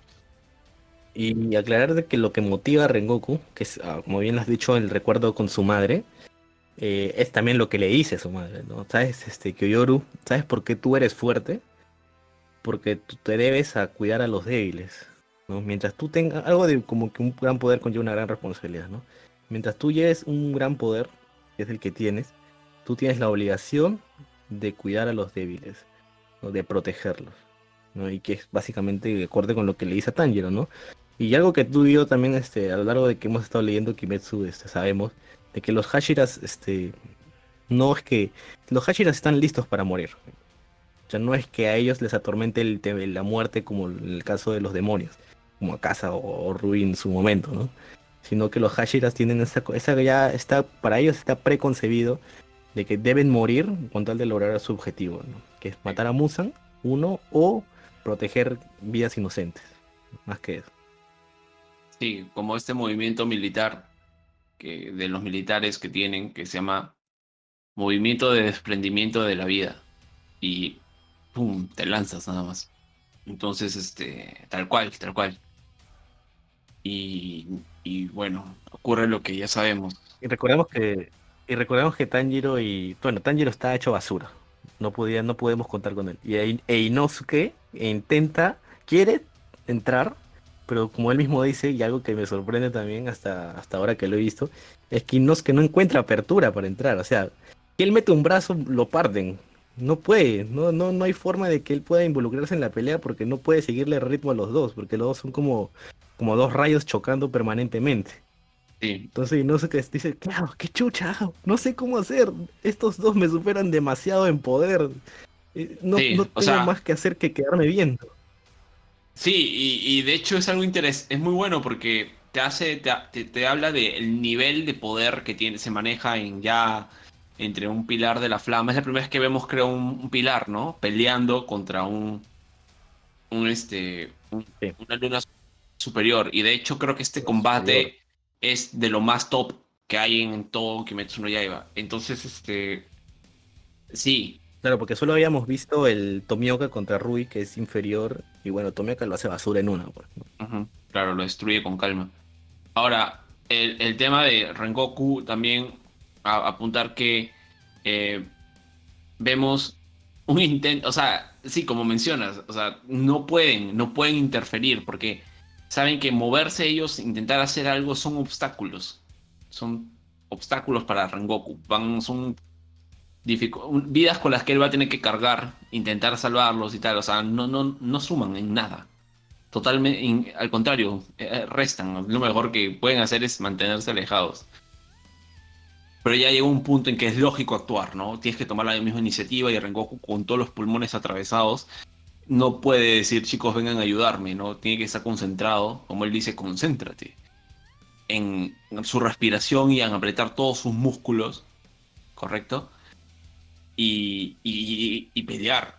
Y aclarar de que lo que motiva a Rengoku, que es, ah, como bien has dicho, el recuerdo con su madre, eh, es también lo que le dice a su madre, ¿no? ¿Sabes, este, Kyoyoru? ¿Sabes por qué tú eres fuerte? Porque tú te debes a cuidar a los débiles, ¿no? Mientras tú tengas algo de como que un gran poder conlleva una gran responsabilidad, ¿no? Mientras tú lleves un gran poder, que es el que tienes, tú tienes la obligación de cuidar a los débiles, ¿no? de protegerlos. ¿no? Y que es básicamente de acuerdo con lo que le dice a Tanjiro, ¿no? Y algo que tú yo también este, a lo largo de que hemos estado leyendo Kimetsu este, sabemos, de que los Hashiras este, No es que los Hashiras están listos para morir. O sea, no es que a ellos les atormente el, la muerte como en el caso de los demonios, como Akasa o, o Ruin en su momento, ¿no? Sino que los Hashiras tienen esa, esa ya está, para ellos está preconcebido de que deben morir con tal de lograr su objetivo, ¿no? Que es matar a Musan, uno, o proteger vidas inocentes. Más que eso. Sí, como este movimiento militar que, de los militares que tienen, que se llama movimiento de desprendimiento de la vida. Y pum, te lanzas nada más. Entonces, este, tal cual, tal cual. Y, y bueno, ocurre lo que ya sabemos. Y recordemos que, y recordemos que Tanjiro y, bueno, Tanjiro está hecho basura. No podía, no podemos contar con él. Y e Inosuke intenta, quiere entrar, pero como él mismo dice, y algo que me sorprende también hasta, hasta ahora que lo he visto, es que Inosuke no encuentra apertura para entrar. O sea, que él mete un brazo, lo parten. No puede, no, no, no hay forma de que él pueda involucrarse en la pelea porque no puede seguirle el ritmo a los dos, porque los dos son como, como dos rayos chocando permanentemente. Sí. Entonces no sé qué dice, claro, qué chucha, no sé cómo hacer. Estos dos me superan demasiado en poder. Eh, No, Sí, no o tengo sea- más que hacer que quedarme viendo. Sí, y, y de hecho es algo interesante, es muy bueno porque te hace, te, te, te habla del nivel de poder que tiene, se maneja en ya entre un pilar de la flama. Es la primera vez que vemos, creo, un, un pilar, ¿no? Peleando contra un, un este, un- Sí. una luna superior. Y de hecho creo que este combate Superior. es de lo más top que hay en todo Kimetsu no Yaiba. Entonces, este, sí, Claro, porque solo habíamos visto el Tomioka contra Rui, que es inferior, y bueno, Tomioka lo hace basura en una. pues, Claro, lo destruye con calma. Ahora, el, el tema de Rengoku también apuntar que eh, vemos un intento, o sea, sí, como mencionas, o sea, no pueden, no pueden interferir porque saben que moverse ellos, intentar hacer algo son obstáculos, son obstáculos para Rengoku, van, son vidas con las que él va a tener que cargar, intentar salvarlos y tal, o sea, no, no, no suman en nada. Totalmente, al contrario, eh, restan. Lo mejor que pueden hacer es mantenerse alejados. Pero ya llegó un punto en que es lógico actuar, ¿no? Tienes que tomar la misma iniciativa y Rengoku con todos los pulmones atravesados no puede decir, chicos, vengan a ayudarme, ¿no? Tiene que estar concentrado, como él dice, concéntrate en su respiración y en apretar todos sus músculos, ¿correcto? Y, pelear.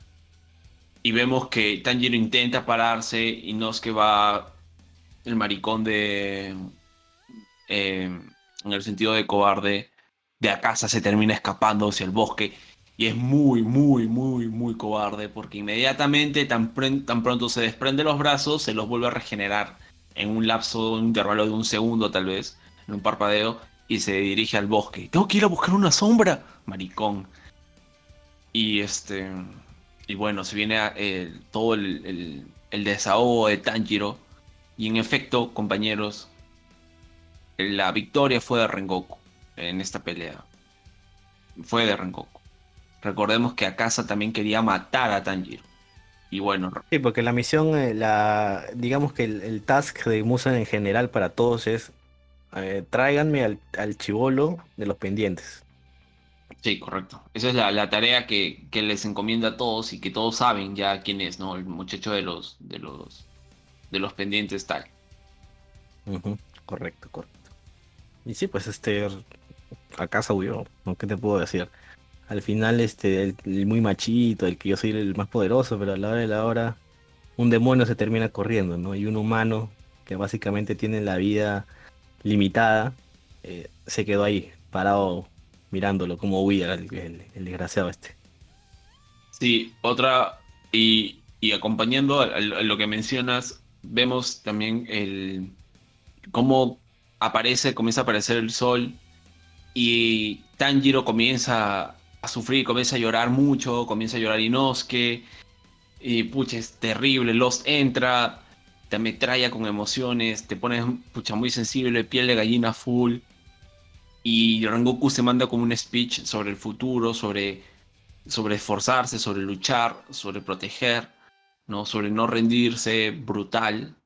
Y vemos que Tanjiro intenta pararse y no es que va el maricón de... eh, en el sentido de cobarde, de a casa se termina escapando hacia el bosque. Y es muy, muy, muy, muy cobarde porque inmediatamente, tan, tan pronto se desprende los brazos, se los vuelve a regenerar en un lapso, un intervalo de un segundo tal vez, en un parpadeo, y se dirige al bosque. Tengo que ir a buscar una sombra, maricón. Y este. Y bueno, se viene todo el, el- el desahogo de Tanjiro. Y en efecto, compañeros, la victoria fue de Rengoku en esta pelea. Fue de Rengoku. Recordemos que Akasa también quería matar a Tanjiro. Y bueno, Sí, porque la misión, eh, la, digamos que el, el task de Musan en general para todos es eh, tráiganme al, al chivolo de los pendientes. sí, correcto. Esa es la, la tarea que, que les encomienda a todos y que todos saben ya quién es, ¿no? El muchacho de los, de los, de los pendientes tal. Correcto, correcto. Y sí, pues este, acaso huyó, ¿no? ¿Qué te puedo decir? Al final, este, el, el muy machito, el que yo soy el más poderoso, pero a la hora de la hora, un demonio se termina corriendo, ¿no? Y un humano que básicamente tiene la vida limitada, eh, se quedó ahí, parado, mirándolo, como huía el, desgraciado este. Sí, otra, y, y acompañando a, a lo que mencionas, vemos también el cómo aparece, comienza a aparecer el sol y Tanjiro comienza a sufrir, comienza a llorar mucho, comienza a llorar Inosuke, y pucha, es terrible, Lost entra, te ametralla con emociones, te pones pucha, muy sensible, piel de gallina full, y Rengoku se manda como un speech sobre el futuro, sobre sobre esforzarse, sobre luchar, sobre proteger, ¿no? sobre no rendirse, brutal.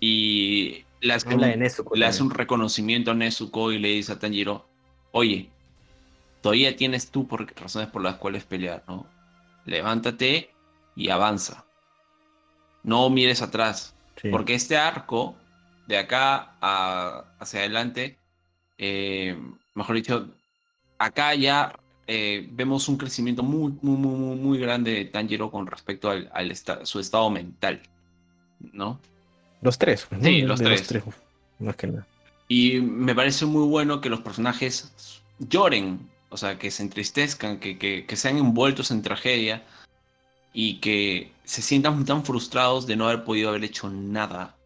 Y le hace, de un, Nezuko le hace también. un reconocimiento a Nezuko y le dice a Tanjiro, oye, todavía tienes tú por razones por las cuales pelear, ¿no? Levántate y avanza. No mires atrás. Porque este arco, de acá hacia adelante, eh, mejor dicho, acá ya eh, vemos un crecimiento muy, muy, muy, muy grande de Tanjiro con respecto al, su estado mental, ¿no? Los tres. Sí, los tres. Más que nada. Y me parece muy bueno que los personajes lloren, o sea, que se entristezcan, que, que, sean envueltos en tragedia y que se sientan tan frustrados de no haber podido haber hecho nada,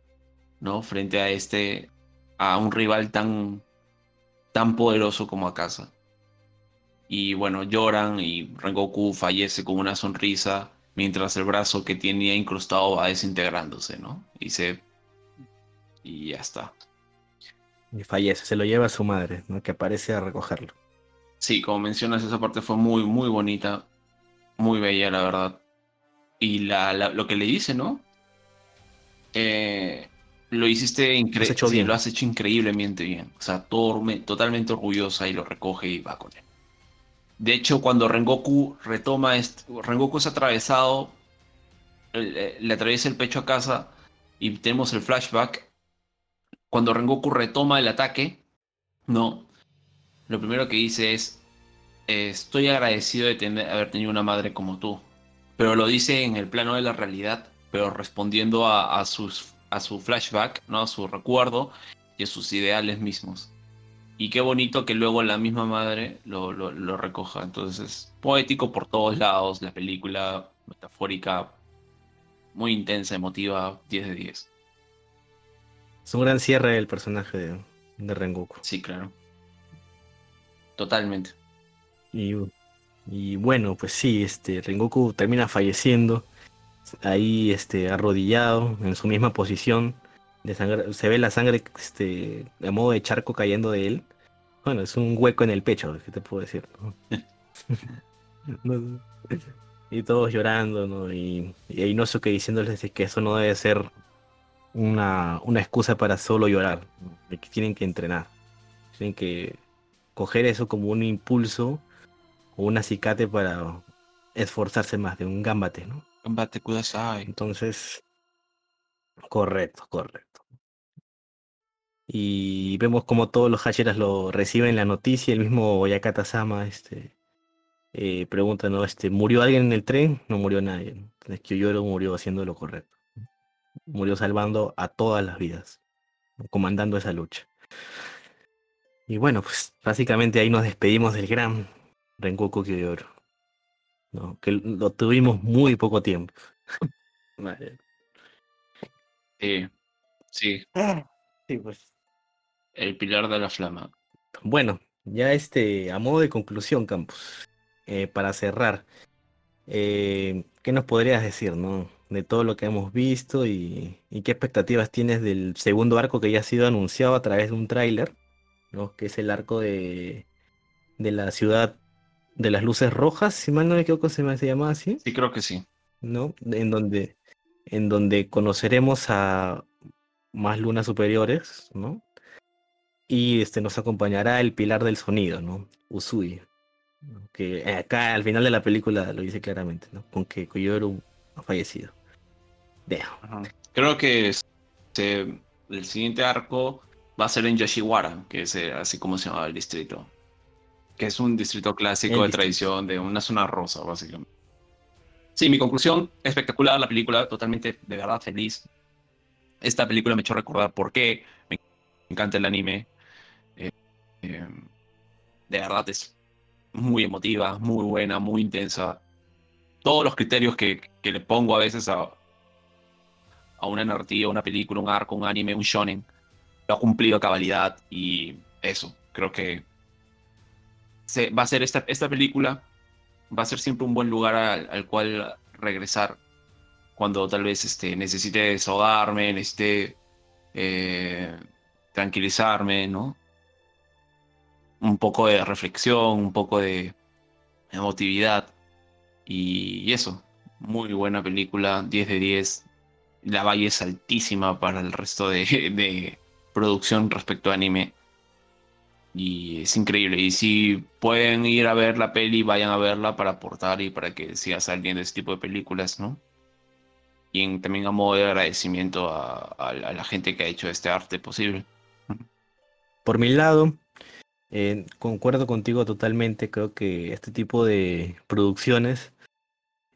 ¿no? Frente a este, a un rival tan, tan poderoso como Akasa. Y bueno, lloran y Rengoku fallece con una sonrisa mientras el brazo que tenía incrustado va desintegrándose, ¿no? Y se... Y ya está. Y fallece, se lo lleva a su madre, ¿no? Que aparece a recogerlo. Sí, como mencionas, esa parte fue muy, muy bonita, muy bella, la verdad. Y la, lo que le dice, ¿no? Eh, lo hiciste increíble. lo has hecho increíblemente bien. O sea, totalmente orgullosa y lo recoge y va con él. De hecho, cuando Rengoku retoma, Rengoku es atravesado, le atraviesa el pecho a casa y tenemos el flashback. Cuando Rengoku retoma el ataque, no, lo primero que dice es, estoy agradecido de haber tenido una madre como tú. Pero lo dice en el plano de la realidad, pero respondiendo a, a su flashback, ¿no? a su recuerdo y a sus ideales mismos. Y qué bonito que luego la misma madre lo, lo, recoja. Entonces es poético por todos lados, la película metafórica, muy intensa, emotiva, 10 de 10. Es un gran cierre el personaje de, de Rengoku. Sí, claro. Totalmente. Y, y, bueno, pues sí, este Rengoku termina falleciendo ahí este arrodillado en su misma posición se ve la sangre este, de modo de charco cayendo de él. Bueno, es un hueco en el pecho, ¿qué te puedo decir? y todos llorando, ¿no? Y, y no sé qué diciéndoles que eso no debe ser una, una excusa para solo llorar, que tienen que entrenar. Tienen que coger eso como un impulso o un acicate para esforzarse más de un gambate, ¿no? Gambate kudasai. Entonces, correcto, correcto. Y vemos como todos los Hashiras lo reciben la noticia. El mismo Yakata Sama este, eh, pregunta, ¿no? Este, ¿Murió alguien en el tren? No murió nadie. Entonces Kyojuro murió haciendo lo correcto. Murió salvando a todas las vidas, comandando esa lucha. Y bueno, pues básicamente ahí nos despedimos del gran Rengoku Kyojuro. ¿no? Que lo tuvimos muy poco tiempo. Sí, sí. Sí, pues el pilar de la flama. Bueno, ya este, a modo de conclusión, Campos, eh, para cerrar, eh, ¿qué nos podrías decir, no? De todo lo que hemos visto y, qué expectativas tienes del segundo arco que ya ha sido anunciado a través de un tráiler, ¿no? Que es el arco de, de la ciudad de las luces rojas, si mal no me equivoco, se, se llama así. Sí, creo que sí. ¿No? En donde, en donde conoceremos a más lunas superiores, ¿no? Y este, nos acompañará el pilar del sonido, ¿no? Usui. Que acá al final de la película lo dice claramente, ¿no? Con que Koyoru ha fallecido. Creo que este, el siguiente arco va a ser en Yoshiwara, que es eh, así como se llama el distrito. Que es un distrito clásico de tradición, de una zona rosa, básicamente. Sí, mi conclusión, espectacular la película, totalmente de verdad feliz. Esta película me ha hecho recordar por qué me encanta el anime, eh, de verdad es muy emotiva, muy buena, muy intensa. Todos los criterios que, le pongo a veces a, a una narrativa, una película, un arco, un anime, un shonen, lo ha cumplido a cabalidad y eso, creo que se, va a ser esta, esta película, va a ser siempre un buen lugar al, cual regresar cuando tal vez este, necesite desahogarme, necesite eh, tranquilizarme, ¿no? Un poco de reflexión, un poco de emotividad. Y, eso, muy buena película, 10 de 10. La valle es altísima para el resto de, producción respecto a anime. Y es increíble. Y si pueden ir a ver la peli, vayan a verla para aportar y para que siga saliendo este tipo de películas, ¿no? Y también a modo de agradecimiento a, la gente que ha hecho este arte posible. Por mi lado, eh, concuerdo contigo totalmente. Creo que este tipo de producciones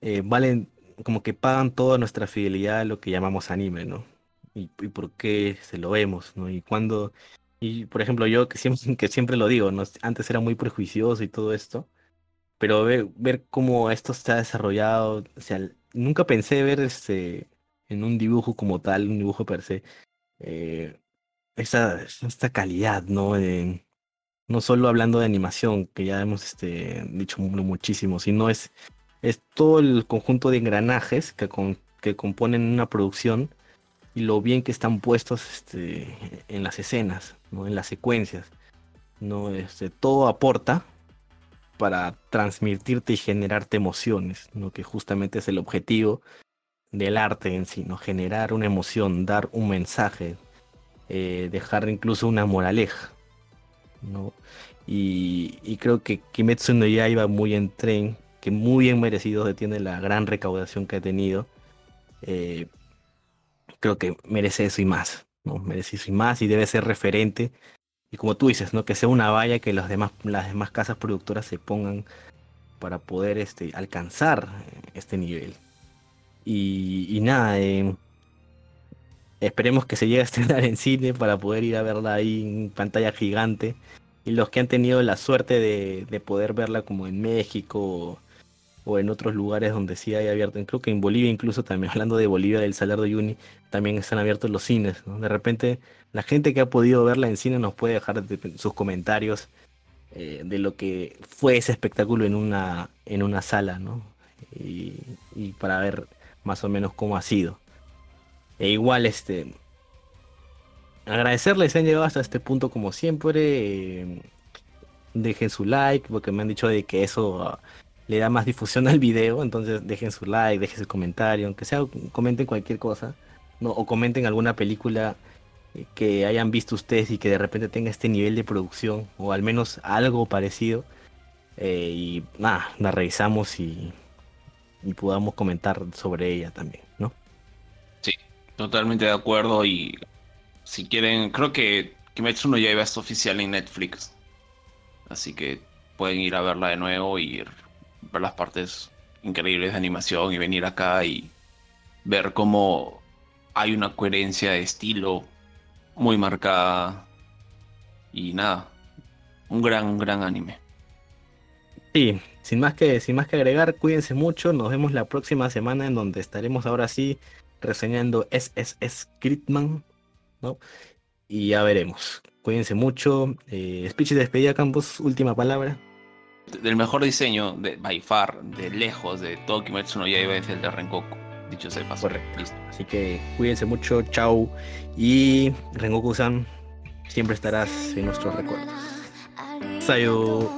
eh, valen como que pagan toda nuestra fidelidad a lo que llamamos anime, ¿no? Y, por qué se lo vemos, ¿no? Y cuando y por ejemplo, yo que siempre, siempre lo digo, ¿no? antes era muy prejuicioso y todo esto, pero ver, cómo esto se ha desarrollado, o sea, nunca pensé ver este, en un dibujo como tal, un dibujo per se, eh, esta, esta calidad, ¿no? No solo hablando de animación, que ya hemos este, dicho muchísimo, sino es, es todo el conjunto de engranajes que, que componen una producción y lo bien que están puestos este, en las escenas, ¿no? en las secuencias. ¿no? Este, todo aporta para transmitirte y generarte emociones, ¿no? que justamente es el objetivo del arte en sí, ¿no? generar una emoción, dar un mensaje, eh, dejar incluso una moraleja. ¿No? Y, creo que Kimetsu no ya iba muy en tren, que muy bien merecido tiene la gran recaudación que ha tenido. Eh, creo que merece eso y más, ¿no? Merece eso y más y debe ser referente. Y como tú dices, ¿no? Que sea una valla que las demás, las demás casas productoras se pongan para poder este, alcanzar este nivel. Y, nada, eh, esperemos que se llegue a estrenar en cine para poder ir a verla ahí en pantalla gigante. Y los que han tenido la suerte de, de poder verla como en México o en otros lugares donde sí hay abierto, creo que en Bolivia incluso también, hablando de Bolivia, del Salar de Uyuni, también están abiertos los cines. De repente, la gente que ha podido verla en cine nos puede dejar sus comentarios eh, de lo que fue ese espectáculo en una, en una sala, ¿no? Y, para ver más o menos cómo ha sido. E igual, este, agradecerles si han llegado hasta este punto como siempre. Eh, dejen su like, porque me han dicho de que eso le da más difusión al video, entonces dejen su like, dejen su comentario, aunque sea comenten cualquier cosa, o comenten alguna película eh, que hayan visto ustedes y que de repente tenga este nivel de producción, o al menos algo parecido, eh, y nada, la revisamos y, y podamos comentar sobre ella también, totalmente de acuerdo, y si quieren, creo que Kimetsu no Yaiba está oficial en Netflix, así que pueden ir a verla de nuevo y ver las partes increíbles de animación y venir acá y ver cómo hay una coherencia de estilo muy marcada y nada, un gran, gran anime. Sí, sin más que, sin más que agregar, cuídense mucho, nos vemos la próxima semana en donde estaremos ahora sí reseñando SSS Critman, ¿no? Y ya veremos. Cuídense mucho. Eh, speech de despedida, Campos, última palabra del mejor diseño de by far, de lejos, de todo Kimetsu no Yaiba es el de Rengoku. Dicho sea paso. Correcto. Listo. Así que cuídense mucho, chao. Y Rengoku-san, siempre estarás en nuestros recuerdos. Sayo.